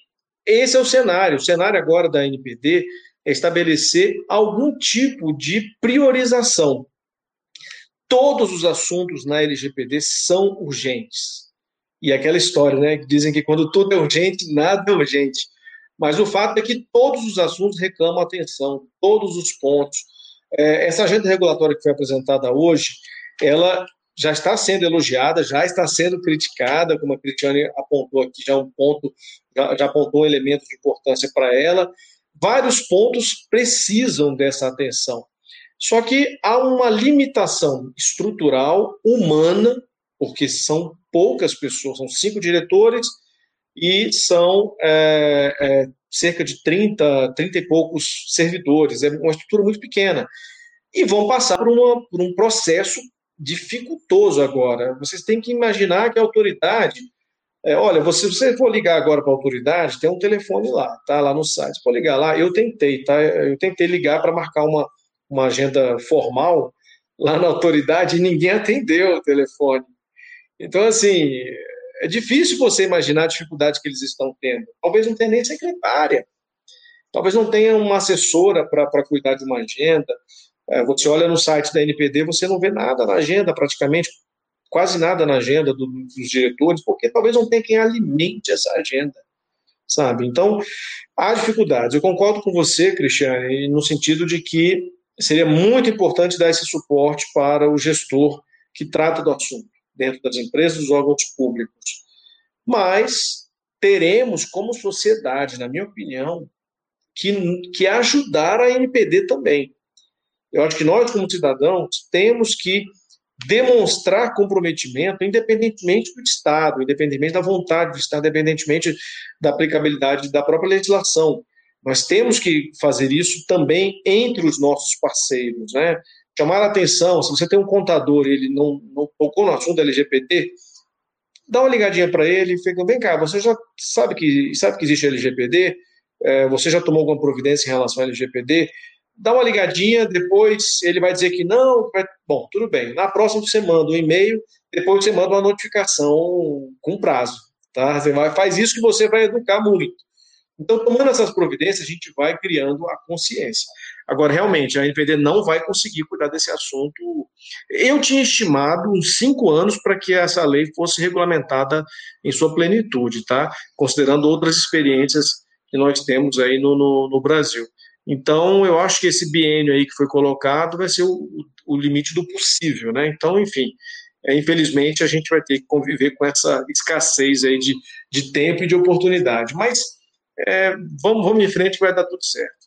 esse é o cenário. O cenário agora da NPD é estabelecer algum tipo de priorização. Todos os assuntos na LGPD são urgentes. E aquela história, né? Dizem que quando tudo é urgente, nada é urgente. Mas o fato é que todos os assuntos reclamam atenção, todos os pontos. É, essa agenda regulatória que foi apresentada hoje, ela já está sendo elogiada, já está sendo criticada, como a Cristiane apontou aqui, já um ponto, já, já apontou um elemento de importância para ela. Vários pontos precisam dessa atenção. Só que há uma limitação estrutural, humana, porque são poucas pessoas, são cinco diretores e são é, é, cerca de 30, 30 e poucos servidores, é uma estrutura muito pequena. E vão passar por, uma, por um processo dificultoso agora. Vocês têm que imaginar que a autoridade. É, olha, se você for ligar agora para a autoridade, tem um telefone lá, tá? Lá no site. Pode ligar lá. Eu tentei, tá? Eu tentei ligar para marcar uma, uma agenda formal lá na autoridade e ninguém atendeu o telefone. Então, assim, é difícil você imaginar a dificuldade que eles estão tendo. Talvez não tenha nem secretária, talvez não tenha uma assessora para cuidar de uma agenda. É, você olha no site da NPD, você não vê nada na agenda, praticamente quase nada na agenda do, dos diretores, porque talvez não tenha quem alimente essa agenda, sabe? Então, há dificuldades. Eu concordo com você, Cristiane, no sentido de que seria muito importante dar esse suporte para o gestor que trata do assunto dentro das empresas, dos órgãos públicos. Mas teremos, como sociedade, na minha opinião, que, que ajudar a NPD também. Eu acho que nós, como cidadãos, temos que demonstrar comprometimento, independentemente do Estado, independentemente da vontade do Estado, independentemente da aplicabilidade da própria legislação. Nós temos que fazer isso também entre os nossos parceiros, né? chamar a atenção, se você tem um contador e ele não, não tocou no assunto LGBT, dá uma ligadinha para ele e fica, vem cá, você já sabe que, sabe que existe LGPD? É, você já tomou alguma providência em relação ao LGPD? Dá uma ligadinha, depois ele vai dizer que não, vai... bom, tudo bem. Na próxima você manda um e-mail, depois você manda uma notificação com prazo, tá? Você vai, faz isso que você vai educar muito. Então, tomando essas providências, a gente vai criando a consciência. Agora, realmente, a NPD não vai conseguir cuidar desse assunto. Eu tinha estimado uns cinco anos para que essa lei fosse regulamentada em sua plenitude, tá? Considerando outras experiências que nós temos aí no, no, no Brasil. Então, eu acho que esse biênio aí que foi colocado vai ser o, o limite do possível, né? Então, enfim, é, infelizmente, a gente vai ter que conviver com essa escassez aí de, de tempo e de oportunidade. Mas é, vamos, vamos em frente vai dar tudo certo.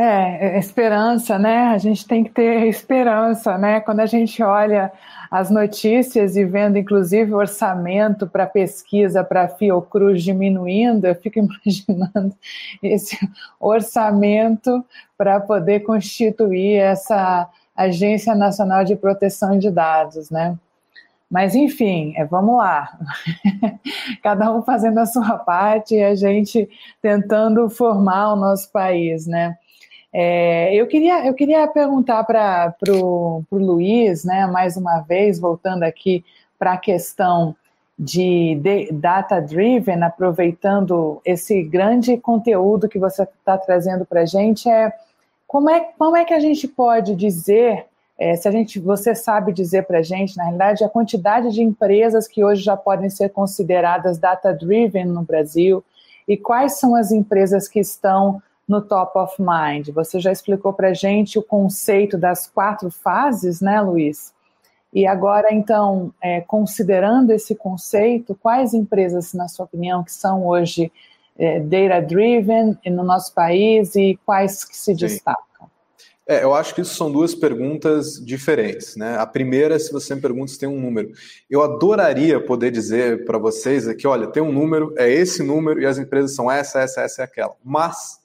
É, esperança, né? A gente tem que ter esperança, né? Quando a gente olha as notícias e vendo, inclusive, o orçamento para pesquisa para Fiocruz diminuindo, eu fico imaginando esse orçamento para poder constituir essa Agência Nacional de Proteção de Dados, né? Mas, enfim, é, vamos lá. Cada um fazendo a sua parte e a gente tentando formar o nosso país, né? É, eu, queria, eu queria perguntar para o Luiz, né, mais uma vez, voltando aqui para a questão de, de data-driven, aproveitando esse grande conteúdo que você está trazendo para a gente, é como, é como é que a gente pode dizer, é, se a gente, você sabe dizer para a gente, na realidade, a quantidade de empresas que hoje já podem ser consideradas data-driven no Brasil e quais são as empresas que estão no top of mind. Você já explicou para a gente o conceito das quatro fases, né, Luiz? E agora, então, é, considerando esse conceito, quais empresas, na sua opinião, que são hoje é, data-driven no nosso país e quais que se Sim. destacam? É, eu acho que isso são duas perguntas diferentes. Né? A primeira, se você me pergunta se tem um número. Eu adoraria poder dizer para vocês aqui, olha, tem um número, é esse número, e as empresas são essa, essa, essa e aquela. Mas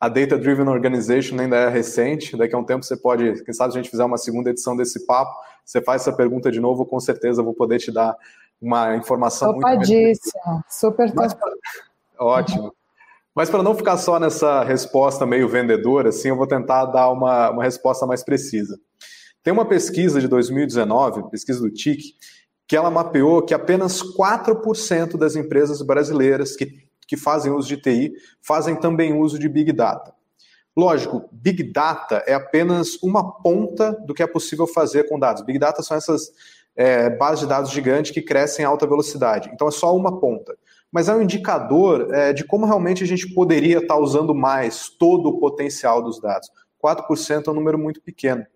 a Data Driven Organization ainda é recente, daqui a um tempo você pode, quem sabe se a gente fizer uma segunda edição desse papo, você faz essa pergunta de novo, com certeza eu vou poder te dar uma informação Topadíssimo, muito super Mas, Ótimo. Mas para não ficar só nessa resposta meio vendedora, assim, eu vou tentar dar uma, uma resposta mais precisa. Tem uma pesquisa de 2019, pesquisa do TIC, que ela mapeou que apenas 4% das empresas brasileiras que, que fazem uso de TI fazem também uso de Big Data. Lógico, Big Data é apenas uma ponta do que é possível fazer com dados. Big Data são essas é, bases de dados gigantes que crescem em alta velocidade. Então é só uma ponta mas é um indicador é, de como realmente a gente poderia estar usando mais todo o potencial dos dados. 4% é um número muito pequeno.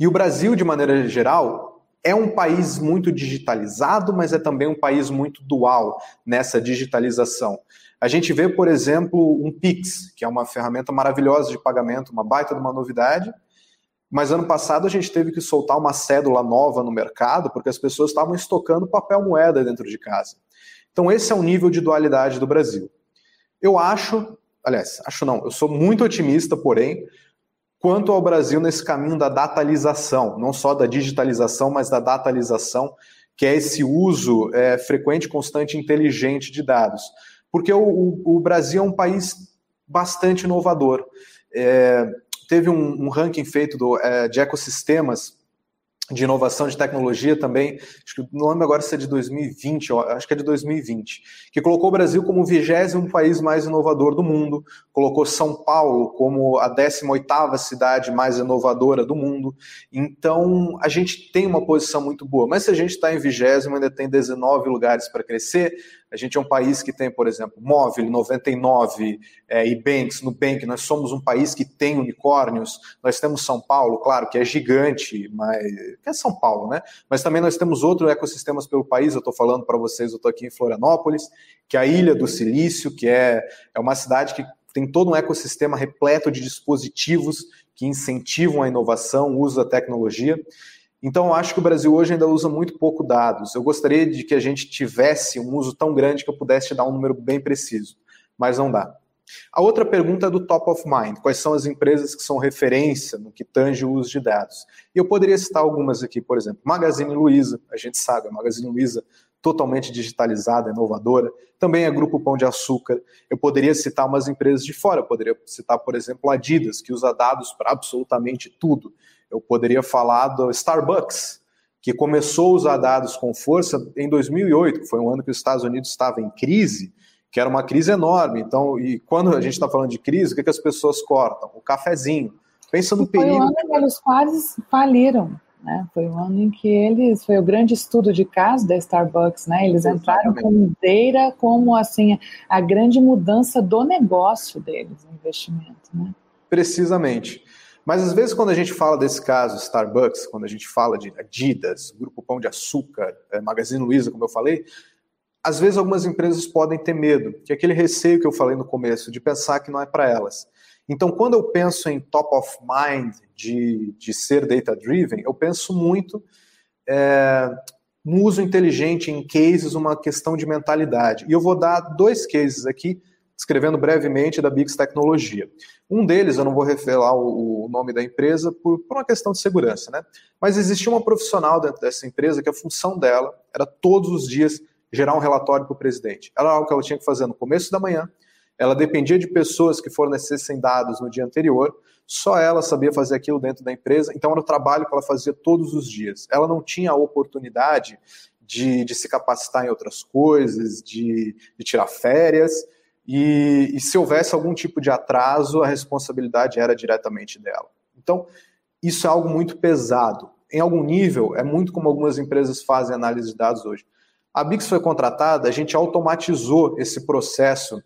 E o Brasil, de maneira geral, é um país muito digitalizado, mas é também um país muito dual nessa digitalização. A gente vê, por exemplo, um Pix, que é uma ferramenta maravilhosa de pagamento, uma baita de uma novidade, mas ano passado a gente teve que soltar uma cédula nova no mercado porque as pessoas estavam estocando papel moeda dentro de casa. Então, esse é o nível de dualidade do Brasil. Eu acho, aliás, acho não, eu sou muito otimista, porém, quanto ao Brasil nesse caminho da datalização, não só da digitalização, mas da datalização, que é esse uso é, frequente, constante inteligente de dados. Porque o, o, o Brasil é um país bastante inovador. É, teve um, um, ranking feito do, é, de ecossistemas de inovação de tecnologia também, acho que não lembro agora se é de 2020, acho que é de 2020, que colocou o Brasil como o vigésimo país mais inovador do mundo, colocou São Paulo como a 18ª cidade mais inovadora do mundo. Então, a gente tem uma posição muito boa, mas se a gente está em vigésimo, ainda tem 19 lugares para crescer, a gente é um país que tem, por exemplo, Móvel, 99 é, e Banks, Nubank. Nós somos um país que tem unicórnios. Nós temos São Paulo, claro, que é gigante, mas é São Paulo, né? Mas também nós temos outros ecossistemas pelo país. Eu estou falando para vocês, eu estou aqui em Florianópolis, que é a Ilha do Silício, que é, é uma cidade que tem todo um ecossistema repleto de dispositivos que incentivam a inovação, o uso da tecnologia. Então, eu acho que o Brasil hoje ainda usa muito pouco dados. Eu gostaria de que a gente tivesse um uso tão grande que eu pudesse te dar um número bem preciso, mas não dá. A outra pergunta é do top of mind. Quais são as empresas que são referência no que tange o uso de dados? E eu poderia citar algumas aqui, por exemplo, Magazine Luiza, a gente sabe, a Magazine Luiza totalmente digitalizada, inovadora. Também é Grupo Pão de Açúcar. Eu poderia citar umas empresas de fora, eu poderia citar, por exemplo, a Adidas, que usa dados para absolutamente tudo. Eu poderia falar do Starbucks, que começou a usar dados com força em 2008, que foi um ano que os Estados Unidos estava em crise, que era uma crise enorme. Então, e quando a gente está falando de crise, o que, que as pessoas cortam? O cafezinho. Pensa no perigo. Foi o ano que eles quase faliram. Né? Foi o ano em que eles, foi o grande estudo de caso da Starbucks, né? Eles entraram com Deira como assim a grande mudança do negócio deles, o investimento, né? Precisamente. Mas às vezes quando a gente fala desse caso Starbucks, quando a gente fala de Adidas, Grupo Pão de Açúcar, é, Magazine Luiza, como eu falei, às vezes algumas empresas podem ter medo, que é aquele receio que eu falei no começo, de pensar que não é para elas. Então, quando eu penso em top of mind de, de ser data-driven, eu penso muito é, no uso inteligente em cases, uma questão de mentalidade. E eu vou dar dois cases aqui, descrevendo brevemente da Bix Tecnologia. Um deles, eu não vou revelar o, o nome da empresa por, por, uma questão de segurança, né? Mas existia uma profissional dentro dessa empresa que a função dela era todos os dias gerar um relatório para o presidente. Era algo que ela tinha que fazer no começo da manhã, ela dependia de pessoas que fornecessem dados no dia anterior, só ela sabia fazer aquilo dentro da empresa, então era o trabalho que ela fazia todos os dias. Ela não tinha a oportunidade de, de se capacitar em outras coisas, de, de tirar férias, e, e, se houvesse algum tipo de atraso, a responsabilidade era diretamente dela. Então, isso é algo muito pesado. Em algum nível, é muito como algumas empresas fazem análise de dados hoje. A Bix foi contratada, a gente automatizou esse processo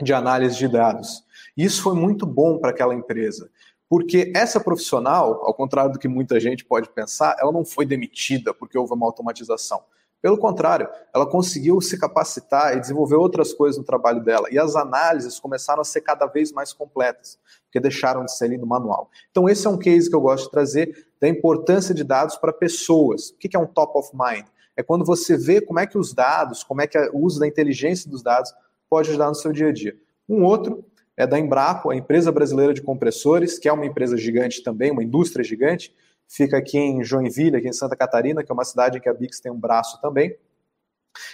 de análise de dados. Isso foi muito bom para aquela empresa, porque essa profissional, ao contrário do que muita gente pode pensar, ela não foi demitida porque houve uma automatização. Pelo contrário, ela conseguiu se capacitar e desenvolver outras coisas no trabalho dela. E as análises começaram a ser cada vez mais completas, porque deixaram de ser ali no manual. Então, esse é um case que eu gosto de trazer da importância de dados para pessoas. O que é um top of mind? É quando você vê como é que os dados, como é que o uso da inteligência dos dados pode ajudar no seu dia a dia. Um outro é da Embraco, a empresa brasileira de compressores, que é uma empresa gigante também, uma indústria gigante, fica aqui em Joinville, aqui em Santa Catarina, que é uma cidade em que a Bix tem um braço também.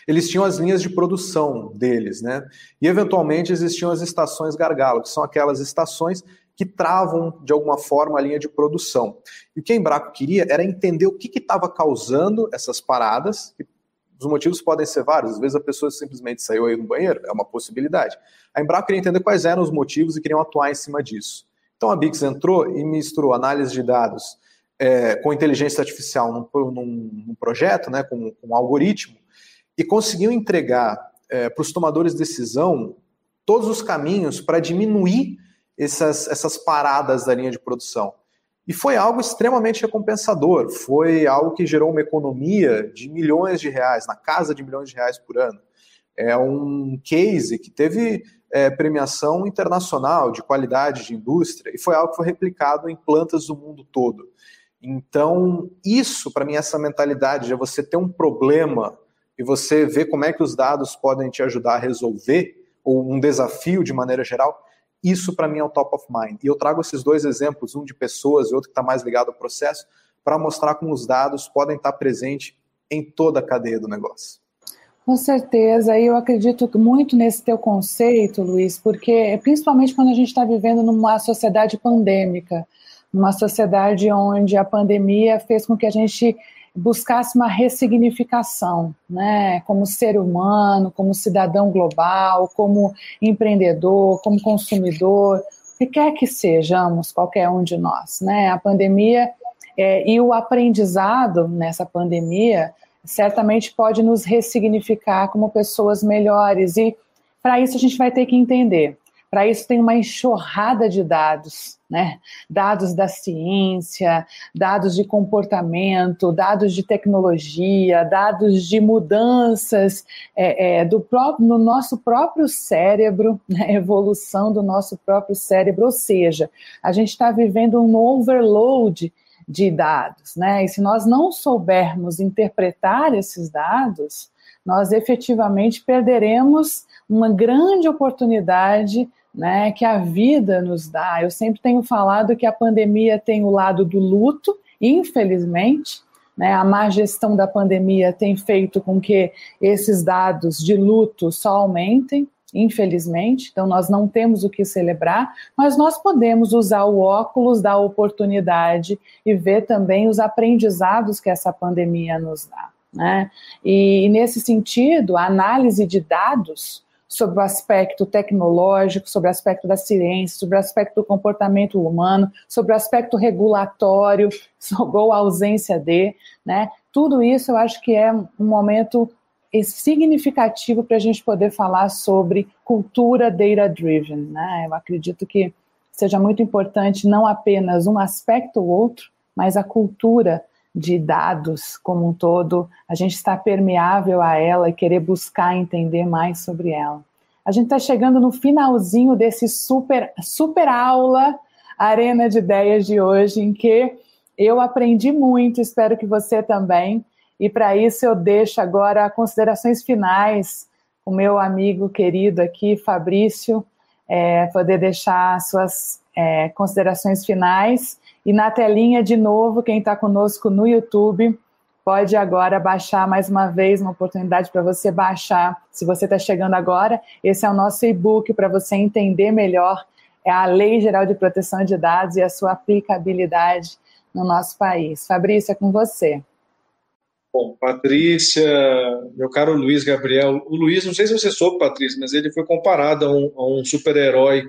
Eles tinham as linhas de produção deles, né? E eventualmente existiam as estações gargalo, que são aquelas estações que travam de alguma forma a linha de produção. E o que a Embraco queria era entender o que estava causando essas paradas, os motivos podem ser vários, às vezes a pessoa simplesmente saiu aí no banheiro, é uma possibilidade. A Embraco queria entender quais eram os motivos e queriam atuar em cima disso. Então a Bix entrou e misturou análise de dados é, com inteligência artificial num, num, num projeto, né, com, com, um algoritmo, e conseguiu entregar é, para os tomadores de decisão todos os caminhos para diminuir essas, essas paradas da linha de produção. E foi algo extremamente recompensador, foi algo que gerou uma economia de milhões de reais, na casa de milhões de reais por ano. É um case que teve é, premiação internacional de qualidade de indústria e foi algo que foi replicado em plantas do mundo todo. Então, isso, para mim, essa mentalidade de você ter um problema e você ver como é que os dados podem te ajudar a resolver, ou um desafio de maneira geral, isso para mim é o top of mind. E eu trago esses dois exemplos, um de pessoas e outro que está mais ligado ao processo, para mostrar como os dados podem estar presentes em toda a cadeia do negócio. Com certeza, e eu acredito muito nesse teu conceito, Luiz, porque principalmente quando a gente está vivendo numa sociedade pandêmica, numa sociedade onde a pandemia fez com que a gente buscasse uma ressignificação, né, como ser humano, como cidadão global, como empreendedor, como consumidor, o que quer que sejamos, qualquer um de nós, né, a pandemia é, e o aprendizado nessa pandemia certamente pode nos ressignificar como pessoas melhores. E para isso a gente vai ter que entender para isso tem uma enxurrada de dados, né? Dados da ciência, dados de comportamento, dados de tecnologia, dados de mudanças é, é, do próprio, no nosso próprio cérebro, né? evolução do nosso próprio cérebro. Ou seja, a gente está vivendo um overload de dados, né? E se nós não soubermos interpretar esses dados, nós efetivamente perderemos uma grande oportunidade né, que a vida nos dá. Eu sempre tenho falado que a pandemia tem o lado do luto, infelizmente, né, a má gestão da pandemia tem feito com que esses dados de luto só aumentem, infelizmente, então nós não temos o que celebrar, mas nós podemos usar o óculos da oportunidade e ver também os aprendizados que essa pandemia nos dá. Né? E, e nesse sentido, a análise de dados sobre o aspecto tecnológico, sobre o aspecto da ciência, sobre o aspecto do comportamento humano, sobre o aspecto regulatório, sobre a ausência de, né? Tudo isso eu acho que é um momento significativo para a gente poder falar sobre cultura data-driven, né? Eu acredito que seja muito importante não apenas um aspecto ou outro, mas a cultura de dados como um todo, a gente está permeável a ela e querer buscar entender mais sobre ela. A gente está chegando no finalzinho desse super, super aula Arena de Ideias de hoje, em que eu aprendi muito, espero que você também. E para isso eu deixo agora considerações finais o meu amigo querido aqui, Fabrício, é, poder deixar suas é, considerações finais e na telinha, de novo, quem está conosco no YouTube, pode agora baixar mais uma vez, uma oportunidade para você baixar. Se você está chegando agora, esse é o nosso e-book para você entender melhor é a Lei Geral de Proteção de Dados e a sua aplicabilidade no nosso país. Fabrício, é com você. Bom, Patrícia, meu caro Luiz Gabriel. O Luiz, não sei se você soube, Patrícia, mas ele foi comparado a um, um super-herói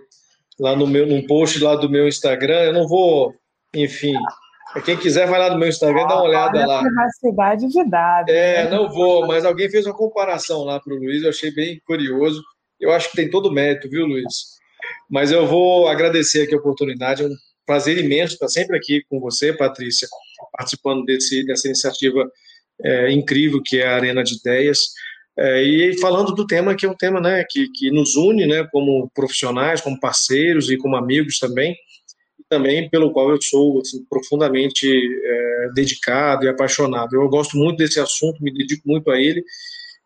lá no meu, num post lá do meu Instagram. Eu não vou enfim, quem quiser vai lá no meu Instagram, dá uma olhada lá. Privacidade de dados. É, né? não vou, mas alguém fez uma comparação lá para o Luiz, eu achei bem curioso. Eu acho que tem todo o mérito, viu, Luiz? Mas eu vou agradecer aqui a oportunidade, é um prazer imenso estar sempre aqui com você, Patrícia, participando desse, dessa iniciativa é, incrível que é a Arena de Ideias. É, e falando do tema que é um tema né, que, que nos une né, como profissionais, como parceiros e como amigos também, também pelo qual eu sou assim, profundamente é, dedicado e apaixonado. Eu gosto muito desse assunto, me dedico muito a ele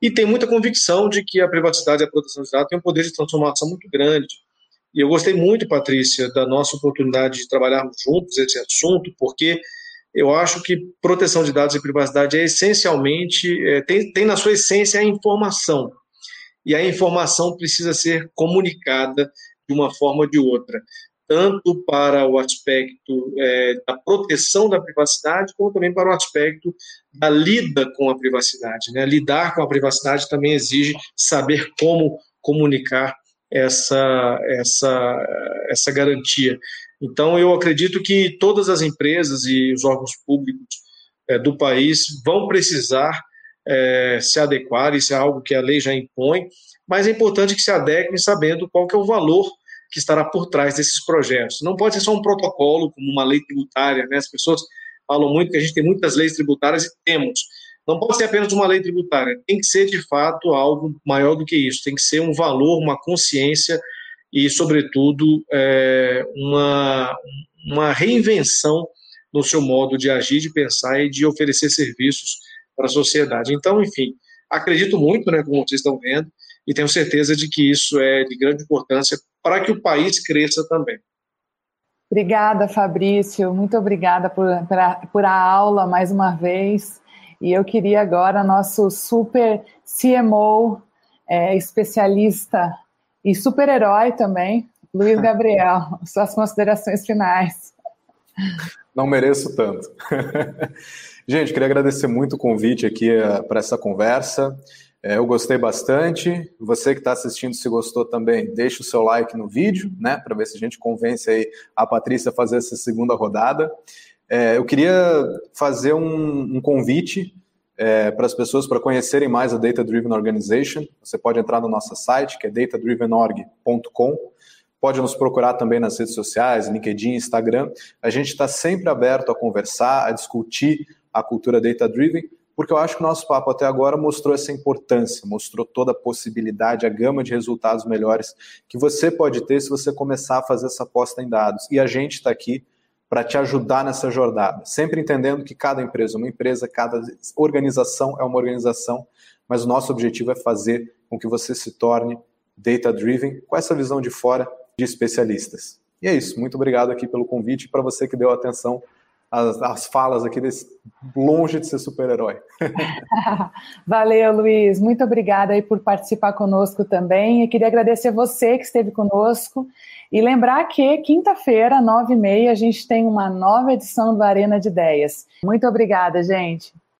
e tenho muita convicção de que a privacidade e a proteção de dados têm um poder de transformação muito grande. E eu gostei muito, Patrícia, da nossa oportunidade de trabalharmos juntos esse assunto, porque eu acho que proteção de dados e privacidade é essencialmente, é, tem, tem na sua essência a informação. E a informação precisa ser comunicada de uma forma ou de outra, tanto para o aspecto é, da proteção da privacidade, como também para o aspecto da lida com a privacidade. Né? Lidar com a privacidade também exige saber como comunicar essa, essa, essa garantia. Então, eu acredito que todas as empresas e os órgãos públicos é, do país vão precisar é, se adequar, isso é algo que a lei já impõe, mas é importante que se adequem sabendo qual que é o valor que estará por trás desses projetos. Não pode ser só um protocolo, como uma lei tributária, né? as pessoas falam muito que a gente tem muitas leis tributárias e temos. Não pode ser apenas uma lei tributária, tem que ser de fato algo maior do que isso, tem que ser um valor, uma consciência e, sobretudo, é, uma, uma reinvenção no seu modo de agir, de pensar e de oferecer serviços para a sociedade. Então, enfim, acredito muito, né, como vocês estão vendo, e tenho certeza de que isso é de grande importância para que o país cresça também. Obrigada, Fabrício. Muito obrigada por, por, a, por a aula mais uma vez. E eu queria agora nosso super CMO, é, especialista e super-herói também, Luiz Gabriel. Suas considerações finais. Não mereço tanto. Gente, queria agradecer muito o convite aqui uh, para essa conversa. É, eu gostei bastante. Você que está assistindo, se gostou também, deixa o seu like no vídeo, né, para ver se a gente convence aí a Patrícia a fazer essa segunda rodada. É, eu queria fazer um, um convite é, para as pessoas para conhecerem mais a Data Driven Organization. Você pode entrar no nosso site, que é datadrivenorg.com. Pode nos procurar também nas redes sociais, LinkedIn, Instagram. A gente está sempre aberto a conversar, a discutir a cultura Data Driven, porque eu acho que o nosso papo até agora mostrou essa importância, mostrou toda a possibilidade, a gama de resultados melhores que você pode ter se você começar a fazer essa aposta em dados. E a gente está aqui para te ajudar nessa jornada. Sempre entendendo que cada empresa é uma empresa, cada organização é uma organização, mas o nosso objetivo é fazer com que você se torne data-driven com essa visão de fora de especialistas. E é isso. Muito obrigado aqui pelo convite para você que deu atenção às, às falas aqui desse longe de ser super-herói. Valeu, Luiz. Muito obrigada aí por participar conosco também. E queria agradecer você que esteve conosco. E lembrar que quinta-feira, nove e meia, a gente tem uma nova edição do Arena de Ideias. Muito obrigada, gente.